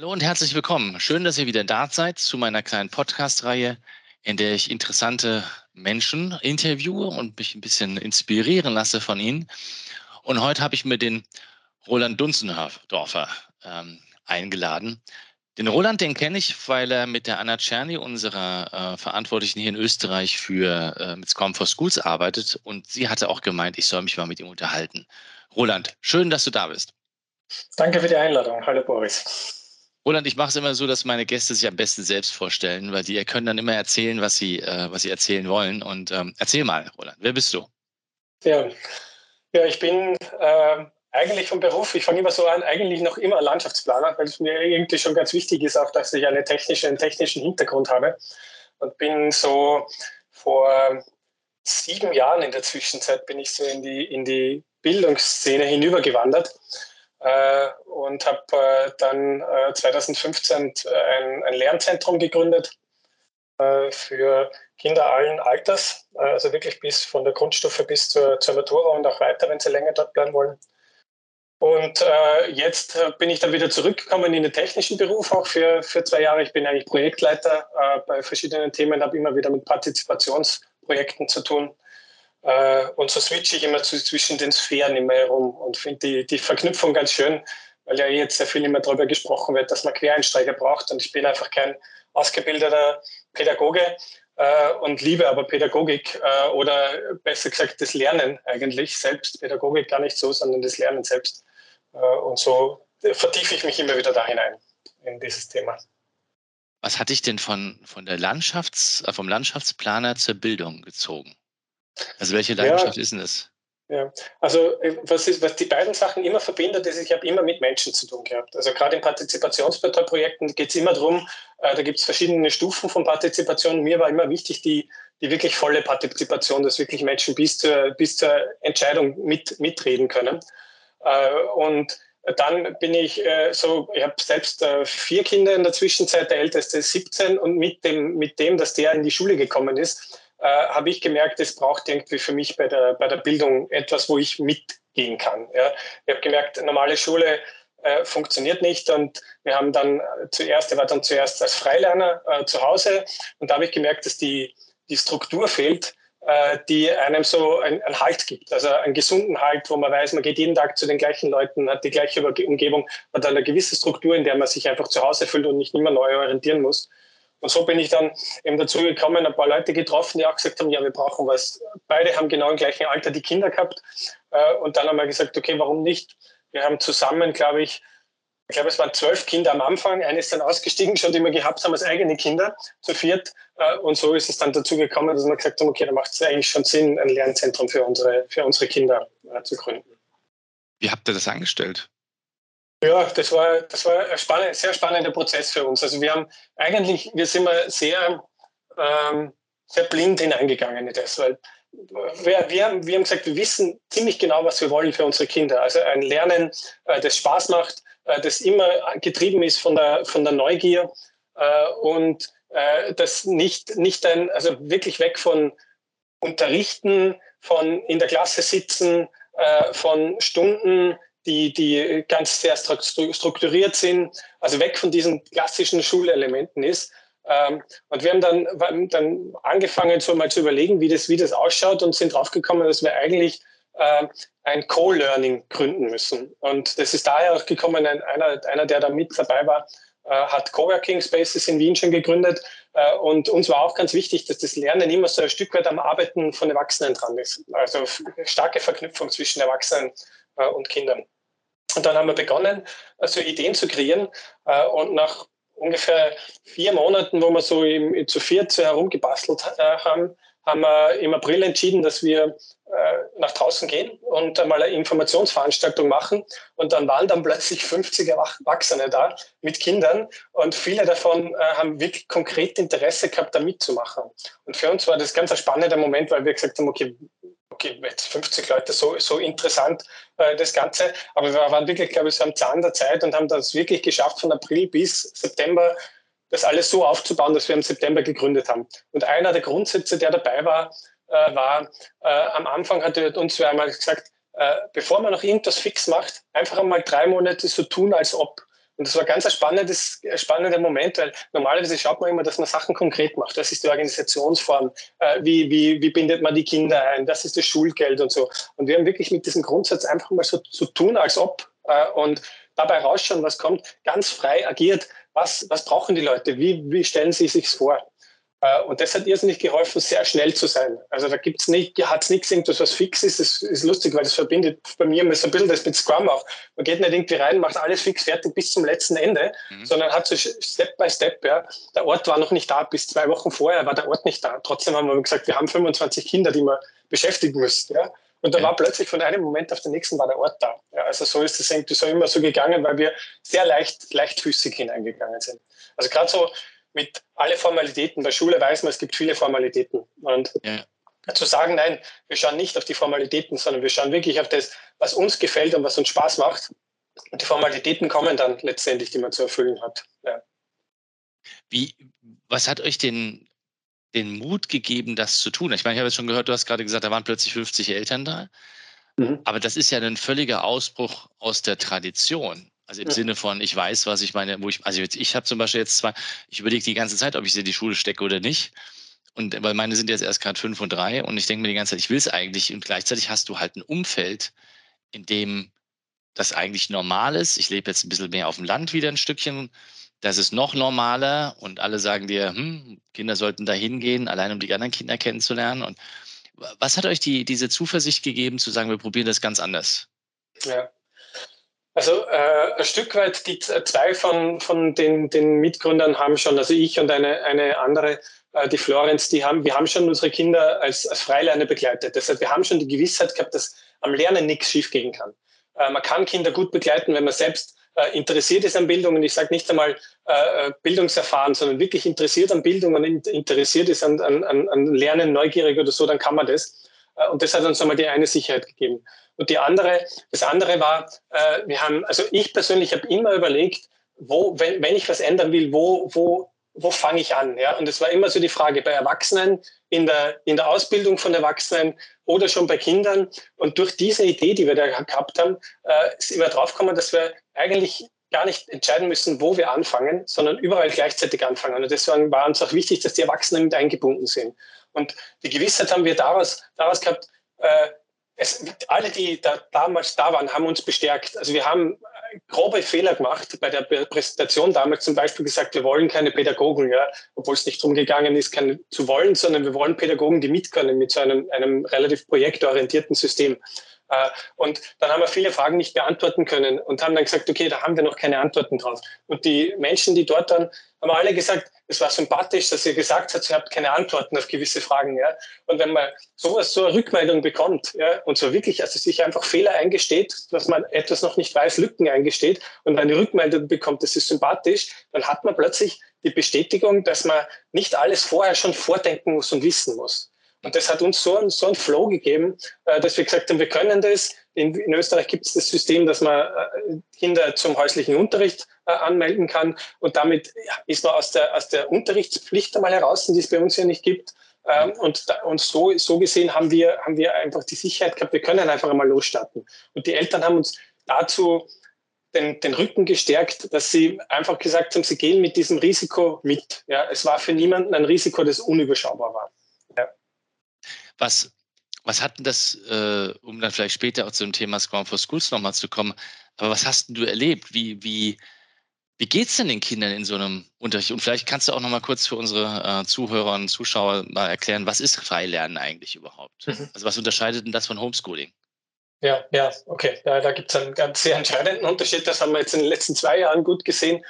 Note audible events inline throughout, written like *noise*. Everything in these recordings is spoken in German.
Hallo und herzlich willkommen. Schön, dass ihr wieder da seid zu meiner kleinen Podcast-Reihe, in der ich interessante Menschen interviewe und mich ein bisschen inspirieren lasse von ihnen. Und heute habe ich mir den Roland Dunzendorfer ähm, eingeladen. Den Roland, den kenne ich, weil er mit der Anna Czerny, unserer äh, Verantwortlichen hier in Österreich für äh, mit Scrum for Schools arbeitet. Und sie hatte auch gemeint, ich soll mich mal mit ihm unterhalten. Roland, schön, dass du da bist. Danke für die Einladung. Hallo Boris. Roland, ich mache es immer so, dass meine Gäste sich am besten selbst vorstellen, weil die können dann immer erzählen, was sie, äh, was sie erzählen wollen. Und ähm, erzähl mal, Roland, wer bist du? Ja, ja ich bin äh, eigentlich vom Beruf, ich fange immer so an, eigentlich noch immer Landschaftsplaner, weil es mir irgendwie schon ganz wichtig ist, auch dass ich eine technische, einen technischen Hintergrund habe. Und bin so vor sieben Jahren in der Zwischenzeit bin ich so in die, in die Bildungsszene hinübergewandert und habe äh, dann äh, 2015 ein, ein, Lernzentrum gegründet äh, für Kinder allen Alters, äh, also wirklich bis von der Grundstufe bis zur, zur Matura und auch weiter, wenn sie länger dort bleiben wollen. Und äh, jetzt bin ich dann wieder zurückgekommen in den technischen Beruf, auch für, für zwei Jahre. Ich bin eigentlich Projektleiter bei verschiedenen Themen, habe immer wieder mit Partizipationsprojekten zu tun. Äh, und so switche ich immer zwischen den Sphären immer herum und finde die, die Verknüpfung ganz schön, weil ja jetzt sehr viel immer darüber gesprochen wird, dass man Quereinsteiger braucht. Und ich bin einfach kein ausgebildeter Pädagoge äh, und liebe aber Pädagogik äh, oder besser gesagt das Lernen eigentlich selbst. Pädagogik gar nicht so, sondern das Lernen selbst. Äh, und so vertiefe ich mich immer wieder da hinein in dieses Thema. Was hat dich denn von, von der Landschafts-, äh, vom Landschaftsplaner zur Bildung gezogen? Also welche Leidenschaft ja, ist denn das? Ja, also äh, was, ist, was die beiden Sachen immer verbindet, ist, ich habe immer mit Menschen zu tun gehabt. Also gerade in Partizipationsprojekten geht es immer darum, äh, da gibt es verschiedene Stufen von Partizipation. Mir war immer wichtig, die, die wirklich volle Partizipation, dass wirklich Menschen bis zur, bis zur Entscheidung mit, mitreden können. Äh, und dann bin ich äh, so, ich habe selbst äh, vier Kinder in der Zwischenzeit, der älteste ist 17 und mit dem, mit dem, dass der in die Schule gekommen ist, äh, habe ich gemerkt, es braucht irgendwie für mich bei der, bei der Bildung etwas, wo ich mitgehen kann. Ja. Ich habe gemerkt, normale Schule äh, funktioniert nicht und wir haben dann zuerst, er war dann zuerst als Freilerner äh, zu Hause und da habe ich gemerkt, dass die, die Struktur fehlt, äh, die einem so einen, einen Halt gibt, also einen gesunden Halt, wo man weiß, man geht jeden Tag zu den gleichen Leuten, hat die gleiche Umgebung, hat eine gewisse Struktur, in der man sich einfach zu Hause fühlt und nicht immer neu orientieren muss. Und so bin ich dann eben dazu gekommen, ein paar Leute getroffen, die auch gesagt haben, ja, wir brauchen was. Beide haben genau im gleichen Alter die Kinder gehabt. Äh, und dann haben wir gesagt, okay, warum nicht? Wir haben zusammen, glaube ich, ich glaube, es waren zwölf Kinder am Anfang. Eine ist dann ausgestiegen, schon die wir gehabt haben als eigene Kinder, zu viert. Äh, und so ist es dann dazu gekommen, dass wir gesagt haben, okay, da macht es eigentlich schon Sinn, ein Lernzentrum für unsere, für unsere Kinder äh, zu gründen. Wie habt ihr das angestellt? Ja, das war, das war ein spannend, sehr spannender Prozess für uns. Also wir haben eigentlich, wir sind mal sehr, ähm, sehr blind hineingegangen in das, weil wir, wir, haben, wir haben gesagt, wir wissen ziemlich genau, was wir wollen für unsere Kinder. Also ein Lernen, äh, das Spaß macht, äh, das immer getrieben ist von der, von der Neugier äh, und äh, das nicht, nicht ein, also wirklich weg von Unterrichten, von in der Klasse sitzen, äh, von Stunden, die, die ganz sehr strukturiert sind, also weg von diesen klassischen Schulelementen ist. Ähm, und wir haben dann, dann angefangen, so mal zu überlegen, wie das, wie das ausschaut und sind draufgekommen, dass wir eigentlich äh, ein Co-Learning gründen müssen. Und das ist daher auch gekommen, ein, einer, einer, der da mit dabei war, äh, hat Coworking Spaces in Wien schon gegründet. Äh, und uns war auch ganz wichtig, dass das Lernen immer so ein Stück weit am Arbeiten von Erwachsenen dran ist. Also starke Verknüpfung zwischen Erwachsenen und Kindern. Und dann haben wir begonnen, also Ideen zu kreieren. Äh, und nach ungefähr vier Monaten, wo wir so im, zu viert so herumgebastelt äh, haben, haben wir im April entschieden, dass wir äh, nach draußen gehen und einmal eine Informationsveranstaltung machen. Und dann waren dann plötzlich 50 Erwachsene da mit Kindern und viele davon äh, haben wirklich konkret Interesse gehabt, da mitzumachen. Und für uns war das ganz ein spannender Moment, weil wir gesagt haben, okay, okay, jetzt 50 Leute, so, so interessant äh, das Ganze. Aber wir waren wirklich, glaube ich, so am Zahn der Zeit und haben das wirklich geschafft, von April bis September das alles so aufzubauen, dass wir im September gegründet haben. Und einer der Grundsätze, der dabei war, äh, war, äh, am Anfang hat uns wer einmal gesagt, äh, bevor man noch irgendwas fix macht, einfach einmal drei Monate so tun, als ob. Und das war ganz ein spannendes, spannender Moment, weil normalerweise schaut man immer, dass man Sachen konkret macht. Das ist die Organisationsform. Äh, wie, wie, wie bindet man die Kinder ein? Das ist das Schulgeld und so. Und wir haben wirklich mit diesem Grundsatz einfach mal so zu tun, als ob äh, und dabei rausschauen, was kommt, ganz frei agiert. Was, was brauchen die Leute? Wie, wie stellen sie sich vor? Äh, und das hat irrsinnig geholfen, sehr schnell zu sein. Also da gibt's nicht, hat's nichts irgendwas, was fix ist. Das ist lustig, weil das verbindet bei mir so ein bisschen das mit Scrum auch. Man geht nicht irgendwie rein, macht alles fix fertig bis zum letzten Ende, mhm. sondern hat so Step by Step, ja. Der Ort war noch nicht da, bis zwei Wochen vorher war der Ort nicht da. Trotzdem haben wir gesagt, wir haben 25 Kinder, die wir beschäftigen müssen, ja. Und da war plötzlich von einem Moment auf den nächsten war der Ort da. Ja, also so ist es irgendwie so immer so gegangen, weil wir sehr leicht, leichtfüßig hineingegangen sind. Also gerade so mit alle Formalitäten. Bei Schule weiß man, es gibt viele Formalitäten. Und ja. zu sagen, nein, wir schauen nicht auf die Formalitäten, sondern wir schauen wirklich auf das, was uns gefällt und was uns Spaß macht. Und die Formalitäten kommen dann letztendlich, die man zu erfüllen hat. Ja. Wie, was hat euch den, den Mut gegeben, das zu tun? Ich meine, ich habe jetzt schon gehört, du hast gerade gesagt, da waren plötzlich 50 Eltern da. Mhm. Aber das ist ja ein völliger Ausbruch aus der Tradition. Also im ja. Sinne von, ich weiß, was ich meine, wo ich, also jetzt, ich habe zum Beispiel jetzt zwei, ich überlege die ganze Zeit, ob ich sie in die Schule stecke oder nicht. Und weil meine sind jetzt erst gerade fünf und drei und ich denke mir die ganze Zeit, ich will es eigentlich. Und gleichzeitig hast du halt ein Umfeld, in dem das eigentlich normal ist. Ich lebe jetzt ein bisschen mehr auf dem Land wieder ein Stückchen. Das ist noch normaler und alle sagen dir, hm, Kinder sollten da hingehen, allein um die anderen Kinder kennenzulernen. Und was hat euch die, diese Zuversicht gegeben, zu sagen, wir probieren das ganz anders? Ja, also äh, ein Stück weit, die zwei von, von den, den Mitgründern haben schon, also ich und eine, eine andere, äh, die Florenz, die haben, wir haben schon unsere Kinder als, als Freilerner begleitet. Das heißt, wir haben schon die Gewissheit gehabt, dass am Lernen nichts schiefgehen kann. Äh, man kann Kinder gut begleiten, wenn man selbst äh, interessiert ist an Bildung und ich sage nicht einmal äh, äh, Bildungserfahren, sondern wirklich interessiert an Bildung und interessiert ist an, an, an Lernen, neugierig oder so, dann kann man das. Äh, und das hat uns einmal die eine Sicherheit gegeben. Und die andere, das andere war, äh, wir haben, also ich persönlich habe immer überlegt, wo, wenn, wenn ich was ändern will, wo, wo, wo fange ich an? Ja? Und es war immer so die Frage bei Erwachsenen, in der, in der Ausbildung von Erwachsenen oder schon bei Kindern. Und durch diese Idee, die wir da gehabt haben, äh, sind wir draufgekommen, dass wir eigentlich gar nicht entscheiden müssen, wo wir anfangen, sondern überall gleichzeitig anfangen. Und deswegen war uns auch wichtig, dass die Erwachsenen mit eingebunden sind. Und die Gewissheit haben wir daraus, daraus gehabt, äh, es, alle, die da damals da waren, haben uns bestärkt. Also wir haben grobe Fehler gemacht bei der Präsentation damals zum Beispiel gesagt, wir wollen keine Pädagogen, ja, obwohl es nicht darum gegangen ist, keine zu wollen, sondern wir wollen Pädagogen, die mitkönnen mit so einem, einem relativ projektorientierten System. Äh, und dann haben wir viele Fragen nicht beantworten können und haben dann gesagt, okay, da haben wir noch keine Antworten drauf. Und die Menschen, die dort dann haben alle gesagt, es war sympathisch, dass ihr gesagt habt, ihr habt keine Antworten auf gewisse Fragen. Ja? Und wenn man sowas, so eine Rückmeldung bekommt ja, und so wirklich, also sich einfach Fehler eingesteht, dass man etwas noch nicht weiß, Lücken eingesteht und eine Rückmeldung bekommt, das ist sympathisch, dann hat man plötzlich die Bestätigung, dass man nicht alles vorher schon vordenken muss und wissen muss. Und das hat uns so, ein, so einen Flow gegeben, äh, dass wir gesagt haben, wir können das. In, in Österreich gibt es das System, dass man äh, Kinder zum häuslichen Unterricht äh, anmelden kann. Und damit ist man aus der, aus der Unterrichtspflicht einmal heraus, die es bei uns ja nicht gibt. Ähm, und, und so, so gesehen haben wir, haben wir einfach die Sicherheit gehabt, wir können einfach einmal losstarten. Und die Eltern haben uns dazu den, den Rücken gestärkt, dass sie einfach gesagt haben, sie gehen mit diesem Risiko mit. Ja, es war für niemanden ein Risiko, das unüberschaubar war. Was, was hat denn das, äh, um dann vielleicht später auch zum Thema Scrum for Schools nochmal zu kommen, aber was hast denn du erlebt? Wie, wie, wie geht es denn den Kindern in so einem Unterricht? Und vielleicht kannst du auch nochmal kurz für unsere äh, Zuhörer und Zuschauer mal erklären, was ist Freilernen eigentlich überhaupt? Mhm. Also was unterscheidet denn das von Homeschooling? Ja, ja, okay. Ja, da gibt es einen ganz sehr entscheidenden Unterschied. Das haben wir jetzt in den letzten zwei Jahren gut gesehen.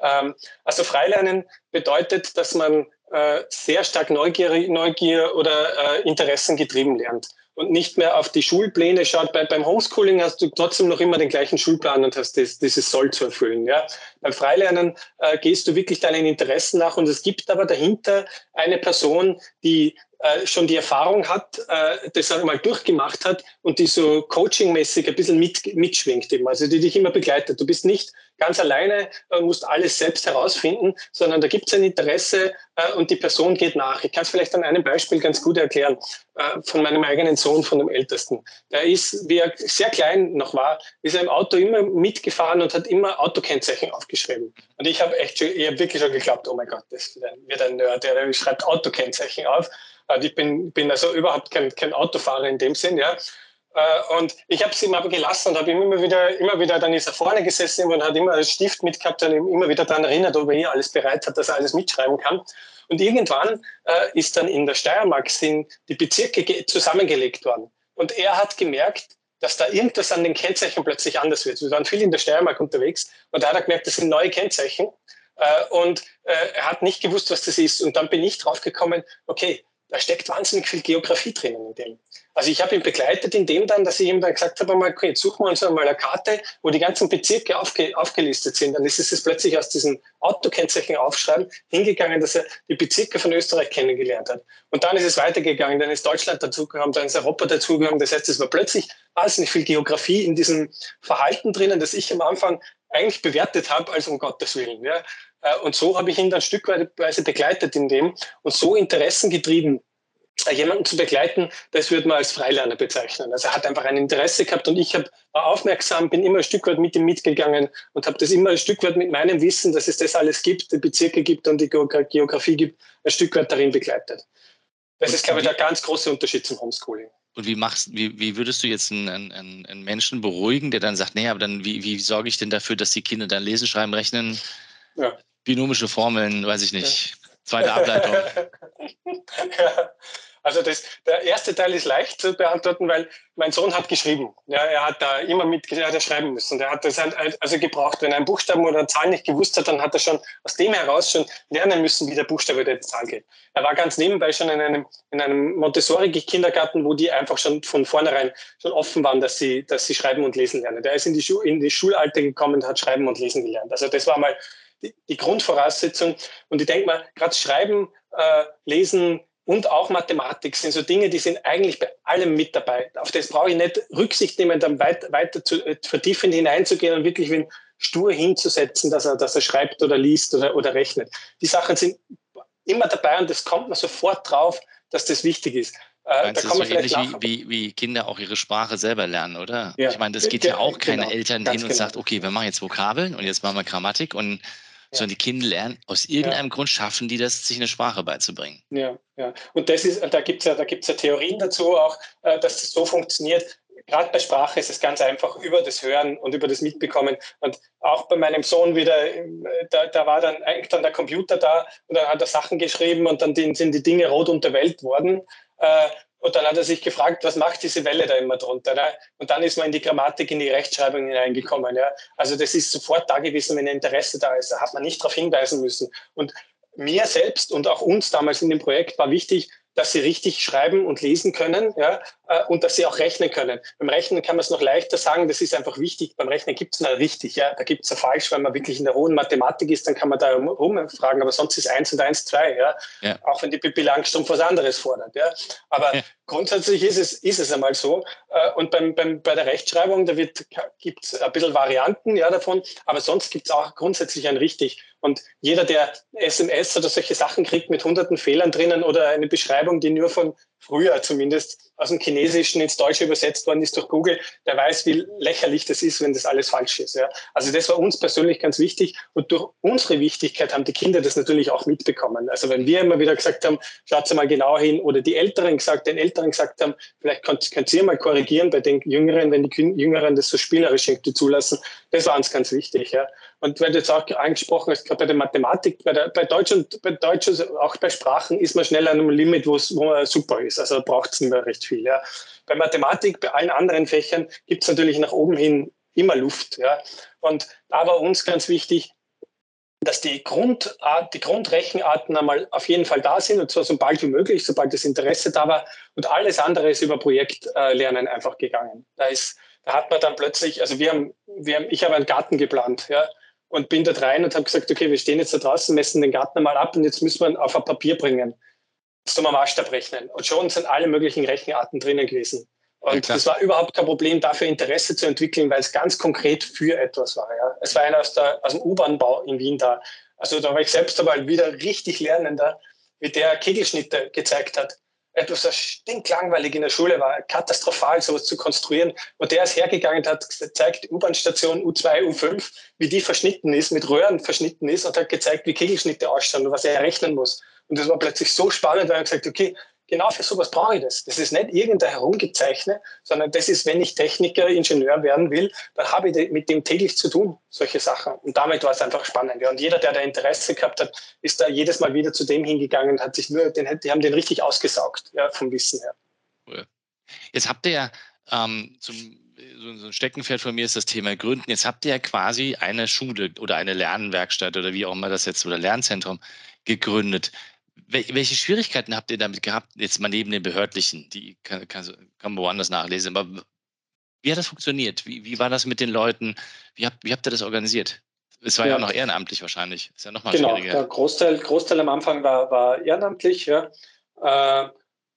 Ähm, also Freilernen bedeutet, dass man äh, sehr stark Neugier, Neugier oder äh, Interessen getrieben lernt und nicht mehr auf die Schulpläne schaut. Bei, beim Homeschooling hast du trotzdem noch immer den gleichen Schulplan und hast das, dieses Soll zu erfüllen. Ja? Beim Freilernen äh, gehst du wirklich deinen Interessen nach und es gibt aber dahinter eine Person, die äh, schon die Erfahrung hat, äh, das einmal durchgemacht hat und die so coachingmäßig ein bisschen mit, mitschwingt eben, also die dich immer begleitet. Du bist nicht ganz alleine, äh, musst alles selbst herausfinden, sondern da gibt es ein Interesse äh, und die Person geht nach. Ich kann es vielleicht an einem Beispiel ganz gut erklären, äh, von meinem eigenen Sohn, von dem Ältesten. Der ist, wie er sehr klein noch war, ist er im Auto immer mitgefahren und hat immer Autokennzeichen aufgeschrieben. Und ich habe echt schon, ich hab wirklich schon geglaubt, oh mein Gott, das wird ein Nerd, der schreibt Autokennzeichen auf. Also ich bin, bin also überhaupt kein, kein Autofahrer in dem Sinn, ja. Äh, und ich habe ihm aber gelassen und habe immer wieder, immer wieder, dann ist er vorne gesessen und hat immer einen Stift mitgehabt und immer wieder daran erinnert, ob er hier alles bereit hat, dass er alles mitschreiben kann. Und irgendwann äh, ist dann in der Steiermark sind die Bezirke zusammengelegt worden. Und er hat gemerkt, dass da irgendwas an den Kennzeichen plötzlich anders wird. Wir waren viel in der Steiermark unterwegs und da hat er gemerkt, das sind neue Kennzeichen. Äh, und äh, er hat nicht gewusst, was das ist. Und dann bin ich drauf gekommen, okay, da steckt wahnsinnig viel Geografie drinnen in dem. Also ich habe ihn begleitet in dem dann, dass ich ihm dann gesagt habe, okay, jetzt suchen wir uns einmal eine Karte, wo die ganzen Bezirke aufge, aufgelistet sind. Dann ist es plötzlich aus diesem Autokennzeichen aufschreiben hingegangen, dass er die Bezirke von Österreich kennengelernt hat. Und dann ist es weitergegangen, dann ist Deutschland dazugekommen, dann ist Europa dazugekommen. Das heißt, es war plötzlich wahnsinnig viel Geografie in diesem Verhalten drinnen, das ich am Anfang eigentlich bewertet habe, als um Gottes Willen. Ja. Äh, und so habe ich ihn dann stückweise begleitet in dem und so Interessen getrieben, äh, jemanden zu begleiten, das würde man als Freilerner bezeichnen. Also er hat einfach ein Interesse gehabt und ich hab, war aufmerksam, bin immer ein Stück weit mit ihm mitgegangen und habe das immer ein Stück weit mit meinem Wissen, dass es das alles gibt, die Bezirke gibt und die Geografie gibt, ein Stück weit darin begleitet. Das ist, glaube ich, der ganz große Unterschied zum Homeschooling. Und wie machst, wie, wie würdest du jetzt einen, einen, einen Menschen beruhigen, der dann sagt, nee, aber dann, wie, wie sorge ich denn dafür, dass die Kinder dann lesen, schreiben, rechnen? Ja binomische Formeln, weiß ich nicht. Zweite Ableitung. *laughs* ja. Also das, der erste Teil ist leicht zu beantworten, weil mein Sohn hat geschrieben. Ja, er hat da immer mit er hat schreiben müssen. Der hat das halt also gebraucht. Wenn er einen Buchstaben oder eine Zahl nicht gewusst hat, dann hat er schon aus dem heraus schon lernen müssen, wie der Buchstabe oder die Zahl geht. Er war ganz nebenbei schon in einem, in einem Montessori-Kindergarten, wo die einfach schon von vornherein schon offen waren, dass sie, dass sie schreiben und lesen lernen. Der ist in die, Schu in die Schulalter gekommen und hat schreiben und lesen gelernt. Also das war mal die, die Grundvoraussetzung. Und ich denke mal, gerade Schreiben, äh, Lesen und auch Mathematik sind so Dinge, die sind eigentlich bei allem mit dabei. Auf das brauche ich nicht Rücksicht nehmen, dann weit, weiter zu, äh, vertiefend hineinzugehen und wirklich wen stur hinzusetzen, dass er, dass er schreibt oder liest oder, oder rechnet. Die Sachen sind immer dabei und das kommt man sofort drauf, dass das wichtig ist. Äh, da kann man so ähnlich wie, wie, wie, Kinder auch ihre Sprache selber lernen, oder? Ja. Ich meine, das geht ja, ja auch keine genau. Eltern hin und genau. sagt, okay, wir machen jetzt Vokabeln und jetzt machen wir Grammatik und sondern die Kinder lernen, aus irgendeinem. Grund schaffen die das, sich eine Sprache beizubringen. Ja, ja. Und das ist, da gibt es ja, da gibt's ja Theorien dazu auch, äh, dass das so funktioniert. Gerade bei Sprache ist es ganz einfach über das Hören und über das Mitbekommen. Und auch bei meinem Sohn wieder, äh, da, da war dann eigentlich dann der Computer da und dann hat er Sachen geschrieben und dann sind die Dinge rot unterwählt worden. Und dann hat er sich gefragt, was macht diese Welle da immer drunter? Ne? Und dann ist man in die Grammatik, in die Rechtschreibung hineingekommen. Ja? Also das ist sofort da gewesen, wenn ein Interesse da ist. Da hat man nicht darauf hinweisen müssen. Und mir selbst und auch uns damals in dem Projekt war wichtig, dass sie richtig schreiben und lesen können ja, und dass sie auch rechnen können. Beim Rechnen kann man es noch leichter sagen, das ist einfach wichtig. Beim Rechnen gibt es mal richtig, ja, da gibt es ja falsch, wenn man wirklich in der hohen Mathematik ist, dann kann man da rumfragen, aber sonst ist eins und eins zwei, ja? ja. Auch wenn die Pippi Langstrumpf was anderes fordert. Ja. Aber ja. grundsätzlich ist es, ist es einmal so. Äh, und beim, beim, bei der Rechtschreibung, da gibt es ein bisschen Varianten ja, davon, aber sonst gibt es auch grundsätzlich ein richtig. Und jeder, der SMS oder solche Sachen kriegt mit hunderten Fehlern drinnen oder eine Beschreibung, die nur von früher zumindest aus dem Chinesischen ins Deutsche übersetzt worden ist durch Google, der weiß, wie lächerlich das ist, wenn das alles falsch ist. Ja. Also das war uns persönlich ganz wichtig und durch unsere Wichtigkeit haben die Kinder das natürlich auch mitbekommen. Also wenn wir immer wieder gesagt haben, schaut mal genau hin oder die Älteren gesagt, den Älteren gesagt haben, vielleicht könnt, könnt ihr mal korrigieren bei den Jüngeren, wenn die Jüngeren das so spielerisch irgendwie zulassen, das war uns ganz wichtig. Ja. Und wenn du jetzt auch angesprochen hast, gerade bei der Mathematik, bei, der, bei Deutsch und bei Deutsch, auch bei Sprachen ist man schnell an einem Limit, wo man super ist. Also braucht es nicht mehr recht viel. Ja. Bei Mathematik, bei allen anderen Fächern gibt es natürlich nach oben hin immer Luft. Ja. Und da war uns ganz wichtig, dass die, Grundart, die Grundrechenarten einmal auf jeden Fall da sind und zwar so bald wie möglich, sobald das Interesse da war. Und alles andere ist über Projektlernen einfach gegangen. Da, ist, da hat man dann plötzlich, also wir haben, wir haben, ich habe einen Garten geplant, ja, und bin dort rein und habe gesagt, okay, wir stehen jetzt da draußen, messen den Garten einmal ab und jetzt müssen wir ihn auf ein Papier bringen. Wir Maßstab rechnen. Und schon sind alle möglichen Rechenarten drinnen gewesen. Und ja, das war überhaupt kein Problem, dafür Interesse zu entwickeln, weil es ganz konkret für etwas war. Ja. Es war einer aus, der, aus dem U-Bahn-Bau in Wien da. Also da war ich selbst aber wieder richtig Lernender, wie der Kegelschnitte gezeigt hat. Etwas, was stinklangweilig in der Schule war, katastrophal sowas zu konstruieren. Und der ist hergegangen und hat gezeigt, U-Bahn-Station U2, U5, wie die verschnitten ist, mit Röhren verschnitten ist und hat gezeigt, wie Kegelschnitte ausschauen und was er rechnen muss. Und das war plötzlich so spannend, weil er gesagt okay, genau für sowas brauche ich das. Das ist nicht irgendein Herumgezeichne, sondern das ist, wenn ich Techniker, Ingenieur werden will, dann habe ich mit dem täglich zu tun, solche Sachen. Und damit war es einfach spannend. Ja. Und jeder, der da Interesse gehabt hat, ist da jedes Mal wieder zu dem hingegangen und hat sich nur, den, die haben den richtig ausgesaugt, ja, vom Wissen her. Jetzt habt ihr ja ähm, zum so ein Steckenpferd von mir ist das Thema Gründen. Jetzt habt ihr ja quasi eine Schule oder eine Lernwerkstatt oder wie auch immer das jetzt oder Lernzentrum gegründet. Welche Schwierigkeiten habt ihr damit gehabt, jetzt mal neben den behördlichen? Die kann, kann, kann man woanders nachlesen. Aber wie hat das funktioniert? Wie, wie war das mit den Leuten? Wie habt, wie habt ihr das organisiert? Es war ja, ja auch noch ehrenamtlich wahrscheinlich. Ist ja noch mal genau, schwieriger. der Großteil, Großteil am Anfang war, war ehrenamtlich. Ja. Äh,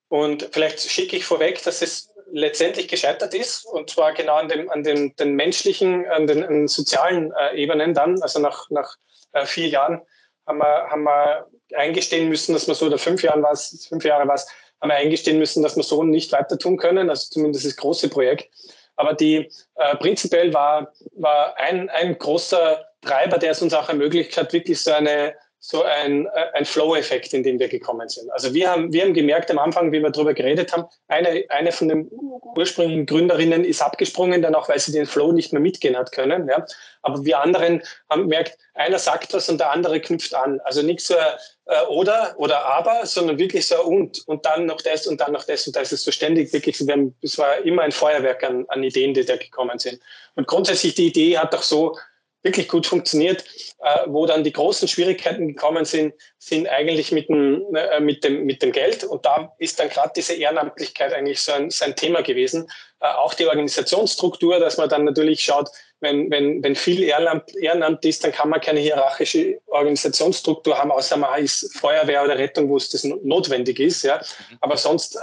und vielleicht schicke ich vorweg, dass es letztendlich gescheitert ist, und zwar genau an, dem, an dem, den menschlichen, an den, an den sozialen äh, Ebenen dann, also nach, nach äh, vier Jahren haben wir, haben wir eingestehen müssen, dass wir so, oder fünf Jahren war es, fünf Jahre war es, haben wir eingestehen müssen, dass wir so nicht weiter tun können, also zumindest das große Projekt. Aber die äh, prinzipiell war, war ein, ein großer Treiber, der es uns auch ermöglicht hat, wirklich so eine so ein, äh, ein Flow-Effekt, in den wir gekommen sind. Also wir haben, wir haben gemerkt am Anfang, wie wir darüber geredet haben, eine, eine von den ursprünglichen Gründerinnen ist abgesprungen, dann auch, weil sie den Flow nicht mehr mitgehen hat können. Ja. Aber wir anderen haben gemerkt, einer sagt was und der andere knüpft an. Also nicht so äh, oder oder aber, sondern wirklich so und und dann noch das und dann noch das und da ist so ständig wirklich, wir haben, es war immer ein Feuerwerk an, an Ideen, die da gekommen sind. Und grundsätzlich die Idee hat auch so wirklich gut funktioniert. Äh, wo dann die großen Schwierigkeiten gekommen sind, sind eigentlich mit dem, äh, mit dem, mit dem Geld. Und da ist dann gerade diese Ehrenamtlichkeit eigentlich so ein, so ein Thema gewesen. Äh, auch die Organisationsstruktur, dass man dann natürlich schaut, wenn, wenn, wenn viel Ehrenamt, Ehrenamt ist, dann kann man keine hierarchische Organisationsstruktur haben, außer man ist Feuerwehr oder Rettung, wo es das notwendig ist. Ja. Mhm. Aber sonst äh,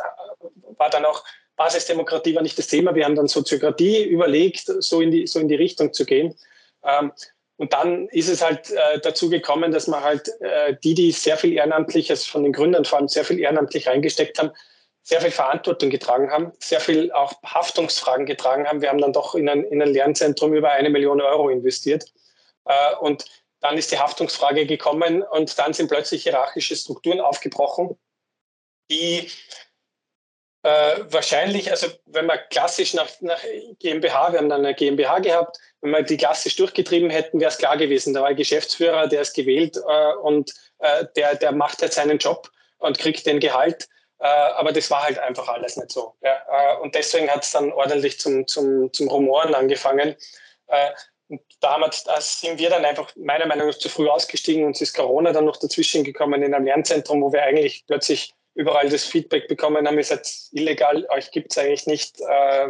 war dann auch Basisdemokratie war nicht das Thema. Wir haben dann Soziokratie überlegt, so in die, so in die Richtung zu gehen. Ähm, und dann ist es halt äh, dazu gekommen, dass man halt äh, die, die sehr viel ehrenamtlich, also von den Gründern vor allem sehr viel ehrenamtlich reingesteckt haben, sehr viel Verantwortung getragen haben, sehr viel auch Haftungsfragen getragen haben. Wir haben dann doch in ein, in ein Lernzentrum über eine Million Euro investiert. Äh, und dann ist die Haftungsfrage gekommen und dann sind plötzlich hierarchische Strukturen aufgebrochen, die äh, wahrscheinlich, also wenn man klassisch nach, nach GmbH, wir haben dann eine GmbH gehabt, wenn wir die klassisch durchgetrieben hätten, wäre es klar gewesen. Da war ein Geschäftsführer, der ist gewählt äh, und äh, der, der macht halt seinen Job und kriegt den Gehalt. Äh, aber das war halt einfach alles nicht so. Ja? Äh, und deswegen hat es dann ordentlich zum, zum, zum Rumoren angefangen. Äh, und damals da sind wir dann einfach meiner Meinung nach zu früh ausgestiegen. Uns ist Corona dann noch dazwischen gekommen in einem Lernzentrum, wo wir eigentlich plötzlich überall das Feedback bekommen haben, ihr seid illegal, euch gibt es eigentlich nicht, äh,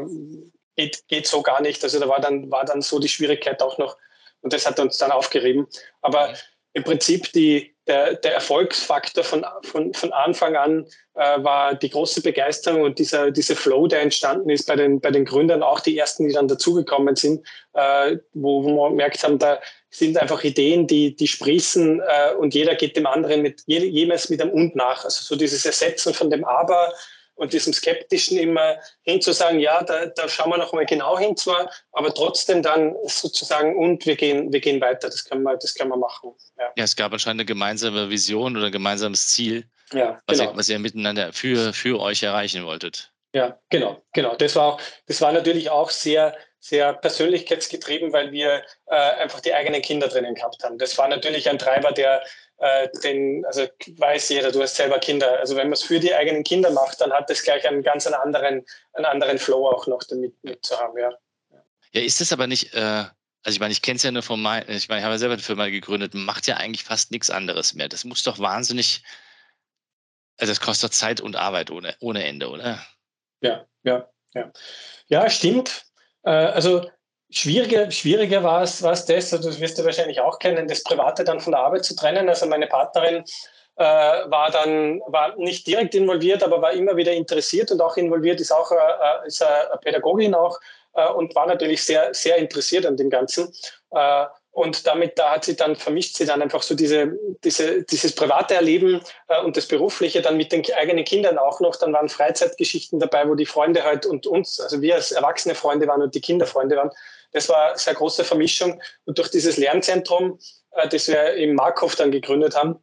geht, geht so gar nicht. Also da war dann, war dann so die Schwierigkeit auch noch und das hat uns dann aufgerieben. Aber im Prinzip die, der, der Erfolgsfaktor von, von, von Anfang an äh, war die große Begeisterung und dieser, dieser Flow, der entstanden ist bei den, bei den Gründern, auch die ersten, die dann dazugekommen sind, äh, wo, wo wir gemerkt haben, da sind einfach Ideen, die, die sprießen äh, und jeder geht dem anderen mit, jemals mit einem Und nach. Also so dieses Ersetzen von dem Aber und diesem Skeptischen immer hinzusagen, ja, da, da schauen wir noch mal genau hin zwar, aber trotzdem dann sozusagen und wir gehen, wir gehen weiter. Das kann man, das kann man machen. Ja. ja es gab anscheinend eine gemeinsame Vision oder ein gemeinsames Ziel, ja, was, genau. ihr, was ihr miteinander für, für euch erreichen wolltet. Ja, genau, genau. Das war auch, das war natürlich auch sehr, sehr persönlichkeitsgetrieben, weil wir äh, einfach die eigenen Kinder drinnen gehabt haben. Das war natürlich ein Treiber, der äh, den, also weiß jeder, du hast selber Kinder. Also wenn man es für die eigenen Kinder macht, dann hat das gleich einen ganz anderen, einen anderen Flow auch noch damit mit zu haben, ja. Ja, ist es aber nicht, äh, Also ich meine, ich kenne es ja nur von meinem, ich meine, ich habe ja selber eine Firma gegründet, macht ja eigentlich fast nichts anderes mehr. Das muss doch wahnsinnig, also das kostet doch Zeit und Arbeit ohne, ohne Ende, oder? Ja, ja, ja. Ja, stimmt. Äh, also schwieriger, schwieriger war es, war es das, also das wirst du wahrscheinlich auch kennen, das Private dann von der Arbeit zu trennen. Also meine Partnerin äh, war dann war nicht direkt involviert, aber war immer wieder interessiert und auch involviert, ist auch äh, ist eine Pädagogin auch äh, und war natürlich sehr, sehr interessiert an dem Ganzen. Und damit, da hat sie dann, vermischt sie dann einfach so diese, diese, dieses private Erleben äh, und das berufliche dann mit den eigenen Kindern auch noch. Dann waren Freizeitgeschichten dabei, wo die Freunde halt und uns, also wir als erwachsene Freunde waren und die Kinder Freunde waren. Das war eine sehr große Vermischung. Und durch dieses Lernzentrum, äh, das wir im Markhof dann gegründet haben,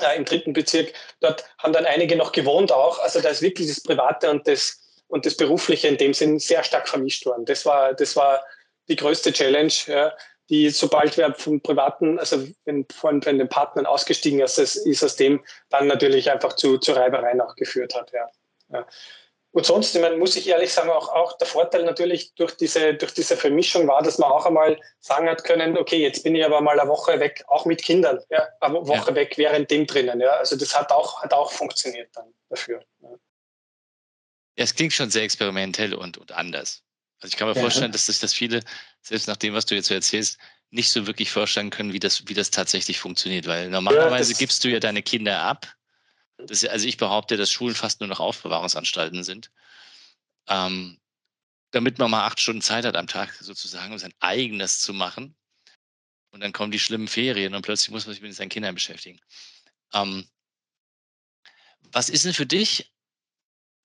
äh, im dritten Bezirk, dort haben dann einige noch gewohnt auch. Also da ist wirklich das Private und das, und das Berufliche in dem Sinn sehr stark vermischt worden. Das war, das war die größte Challenge, ja, die sobald wir vom privaten, also wenn von wenn den Partnern ausgestiegen ist, ist aus dem dann natürlich einfach zu, zu Reibereien auch geführt hat. Ja. ja. Und sonst, ich meine, muss ich ehrlich sagen, auch, auch der Vorteil natürlich durch diese, durch diese Vermischung war, dass man auch einmal sagen hat können, okay, jetzt bin ich aber mal eine Woche weg, auch mit Kindern, ja, eine Woche ja. weg während dem drinnen. Ja. Also das hat auch, hat auch funktioniert dann dafür. Ja, es klingt schon sehr experimentell und, und anders. Also ich kann mir ja. vorstellen, dass sich das viele, selbst nach dem, was du jetzt so erzählst, nicht so wirklich vorstellen können, wie das, wie das tatsächlich funktioniert. Weil normalerweise ja, gibst du ja deine Kinder ab. Das, also ich behaupte, dass Schulen fast nur noch Aufbewahrungsanstalten sind. Ähm, damit man mal acht Stunden Zeit hat am Tag sozusagen, um sein eigenes zu machen. Und dann kommen die schlimmen Ferien und plötzlich muss man sich mit seinen Kindern beschäftigen. Ähm, was ist denn für dich